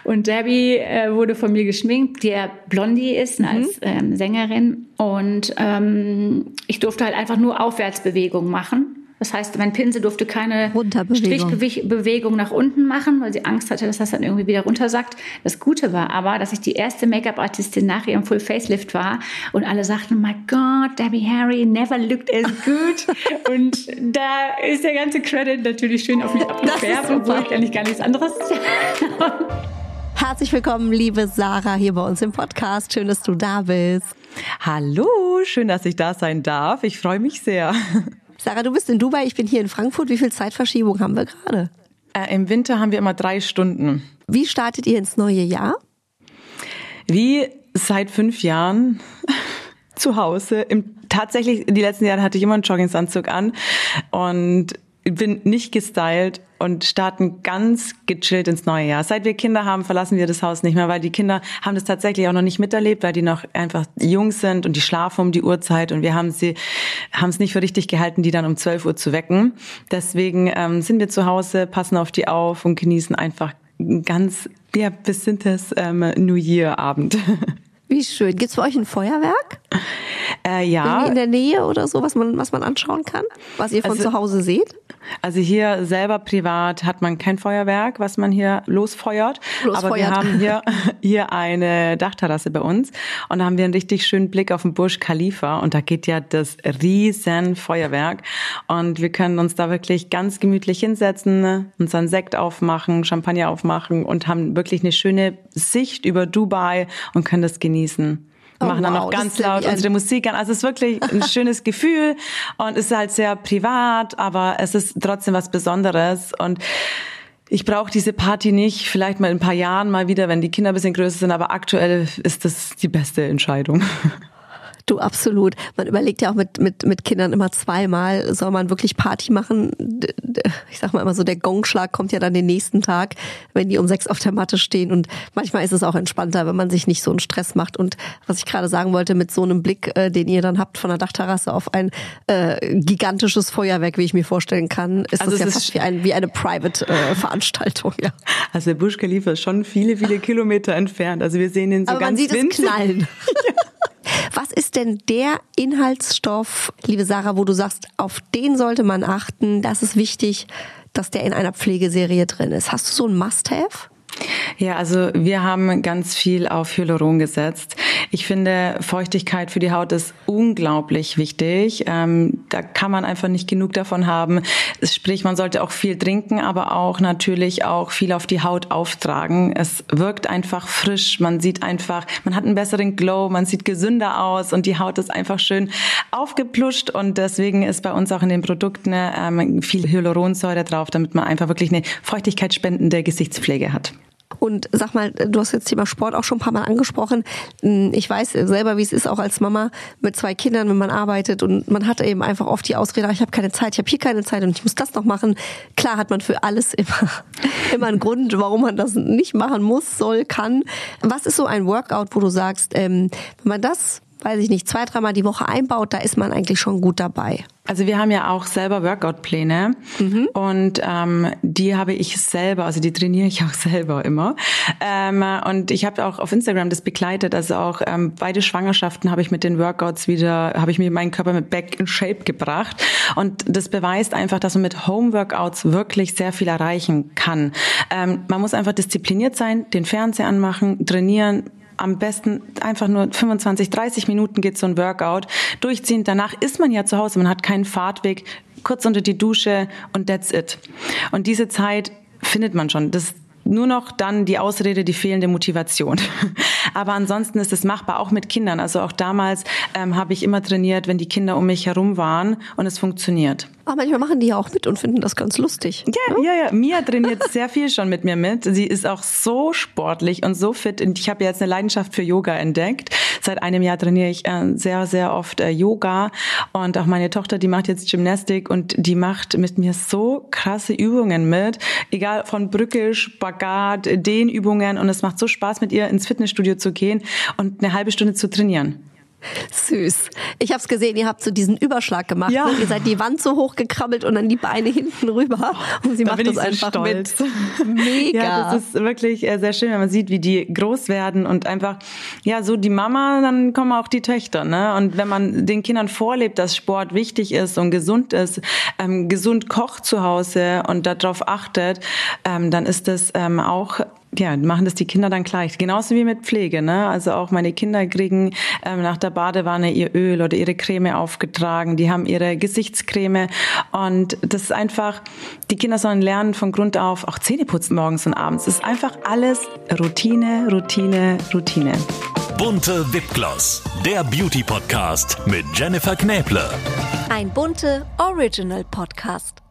Und Debbie äh, wurde von mir geschminkt, die ja Blondie ist mhm. als ähm, Sängerin. Und ähm, ich durfte halt einfach nur Aufwärtsbewegungen machen. Das heißt, mein Pinsel durfte keine Strichbewegung nach unten machen, weil sie Angst hatte, dass das dann irgendwie wieder runtersackt. Das Gute war aber, dass ich die erste Make-up-Artistin nach ihrem Full Facelift war und alle sagten, oh my God, Debbie Harry never looked as good. und da ist der ganze Credit natürlich schön auf mich abgefärbt, obwohl ich eigentlich gar nichts anderes Herzlich willkommen, liebe Sarah, hier bei uns im Podcast. Schön, dass du da bist. Hallo, schön, dass ich da sein darf. Ich freue mich sehr. Sarah, du bist in Dubai, ich bin hier in Frankfurt. Wie viel Zeitverschiebung haben wir gerade? Äh, Im Winter haben wir immer drei Stunden. Wie startet ihr ins neue Jahr? Wie seit fünf Jahren zu Hause. Im, tatsächlich, die letzten Jahre hatte ich immer einen Jogginganzug an und bin nicht gestylt und starten ganz gechillt ins neue Jahr. Seit wir Kinder haben, verlassen wir das Haus nicht mehr, weil die Kinder haben das tatsächlich auch noch nicht miterlebt, weil die noch einfach jung sind und die schlafen um die Uhrzeit und wir haben sie haben es nicht für richtig gehalten, die dann um 12 Uhr zu wecken. Deswegen ähm, sind wir zu Hause, passen auf die auf und genießen einfach ganz ja, besinntes ähm, New Year Abend. Wie schön. Gibt's bei euch ein Feuerwerk? Äh, ja. Irgendwie in der Nähe oder so, was man, was man anschauen kann? Was ihr von also, zu Hause seht? Also hier selber privat hat man kein Feuerwerk, was man hier losfeuert. losfeuert. Aber wir haben hier, hier eine Dachterrasse bei uns und da haben wir einen richtig schönen Blick auf den Burj Khalifa und da geht ja das riesen Feuerwerk und wir können uns da wirklich ganz gemütlich hinsetzen, unseren Sekt aufmachen, Champagner aufmachen und haben wirklich eine schöne Sicht über Dubai und können das genießen machen oh, wow, dann noch ganz laut unsere Musik an. Also es ist wirklich ein schönes Gefühl und es ist halt sehr privat, aber es ist trotzdem was Besonderes und ich brauche diese Party nicht, vielleicht mal in ein paar Jahren mal wieder, wenn die Kinder ein bisschen größer sind, aber aktuell ist das die beste Entscheidung. Du, absolut. Man überlegt ja auch mit, mit, mit Kindern immer zweimal, soll man wirklich Party machen? Ich sag mal immer so, der Gongschlag kommt ja dann den nächsten Tag, wenn die um sechs auf der Matte stehen. Und manchmal ist es auch entspannter, wenn man sich nicht so einen Stress macht. Und was ich gerade sagen wollte, mit so einem Blick, äh, den ihr dann habt von der Dachterrasse auf ein äh, gigantisches Feuerwerk, wie ich mir vorstellen kann, ist also das ja fast wie, ein, wie eine Private-Veranstaltung. Äh, ja. Also der Busch Khalifa ist schon viele, viele Kilometer entfernt. Also wir sehen ihn so Aber ganz man sieht winzig. es knallen. Was ist denn der Inhaltsstoff, liebe Sarah, wo du sagst, auf den sollte man achten, das ist wichtig, dass der in einer Pflegeserie drin ist? Hast du so ein Must-Have? Ja, also wir haben ganz viel auf Hyaluron gesetzt. Ich finde, Feuchtigkeit für die Haut ist unglaublich wichtig. Ähm, da kann man einfach nicht genug davon haben. Sprich, man sollte auch viel trinken, aber auch natürlich auch viel auf die Haut auftragen. Es wirkt einfach frisch. Man sieht einfach, man hat einen besseren Glow, man sieht gesünder aus und die Haut ist einfach schön aufgepluscht und deswegen ist bei uns auch in den Produkten ähm, viel Hyaluronsäure drauf, damit man einfach wirklich eine feuchtigkeitsspendende Gesichtspflege hat. Und sag mal, du hast jetzt Thema Sport auch schon ein paar Mal angesprochen. Hm, ich weiß selber, wie es ist, auch als Mama mit zwei Kindern, wenn man arbeitet und man hat eben einfach oft die Ausrede, ich habe keine Zeit, ich habe hier keine Zeit und ich muss das noch machen. Klar hat man für alles immer, immer einen Grund, warum man das nicht machen muss, soll, kann. Was ist so ein Workout, wo du sagst, ähm, wenn man das weiß ich nicht, zwei, dreimal die Woche einbaut, da ist man eigentlich schon gut dabei. Also wir haben ja auch selber Workout-Pläne mhm. und ähm, die habe ich selber, also die trainiere ich auch selber immer. Ähm, und ich habe auch auf Instagram das begleitet, also auch ähm, beide Schwangerschaften habe ich mit den Workouts wieder, habe ich mir meinen Körper mit Back in Shape gebracht. Und das beweist einfach, dass man mit Home-Workouts wirklich sehr viel erreichen kann. Ähm, man muss einfach diszipliniert sein, den Fernseher anmachen, trainieren, am besten einfach nur 25, 30 Minuten geht so ein Workout. Durchziehen. Danach ist man ja zu Hause. Man hat keinen Fahrtweg. Kurz unter die Dusche und that's it. Und diese Zeit findet man schon. Das nur noch dann die Ausrede, die fehlende Motivation. Aber ansonsten ist es machbar, auch mit Kindern. Also auch damals ähm, habe ich immer trainiert, wenn die Kinder um mich herum waren und es funktioniert. Aber manchmal machen die ja auch mit und finden das ganz lustig. Ja, ja, ja. Mia trainiert sehr viel schon mit mir mit. Sie ist auch so sportlich und so fit. Und ich habe jetzt eine Leidenschaft für Yoga entdeckt. Seit einem Jahr trainiere ich äh, sehr, sehr oft äh, Yoga. Und auch meine Tochter, die macht jetzt Gymnastik und die macht mit mir so krasse Übungen mit. Egal von Brücke, Spagat, Dehnübungen. Und es macht so Spaß, mit ihr ins Fitnessstudio zu gehen und eine halbe Stunde zu trainieren. Süß. Ich habe es gesehen, ihr habt so diesen Überschlag gemacht. Ja. Ne? Ihr seid die Wand so hoch gekrabbelt und dann die Beine hinten rüber. Und sie da macht das so einfach stolz. mit. Mega. Ja, das ist wirklich äh, sehr schön, wenn man sieht, wie die groß werden und einfach, ja, so die Mama, dann kommen auch die Töchter. Ne? Und wenn man den Kindern vorlebt, dass Sport wichtig ist und gesund ist, ähm, gesund kocht zu Hause und darauf achtet, ähm, dann ist das ähm, auch ja, machen das die Kinder dann gleich. Genauso wie mit Pflege. Ne? Also auch meine Kinder kriegen ähm, nach der Badewanne ihr Öl oder ihre Creme aufgetragen. Die haben ihre Gesichtscreme. Und das ist einfach, die Kinder sollen lernen von Grund auf, auch Zähne putzen morgens und abends. Es ist einfach alles Routine, Routine, Routine. Bunte Wipgloss, der Beauty-Podcast mit Jennifer Knäble. Ein bunte Original-Podcast.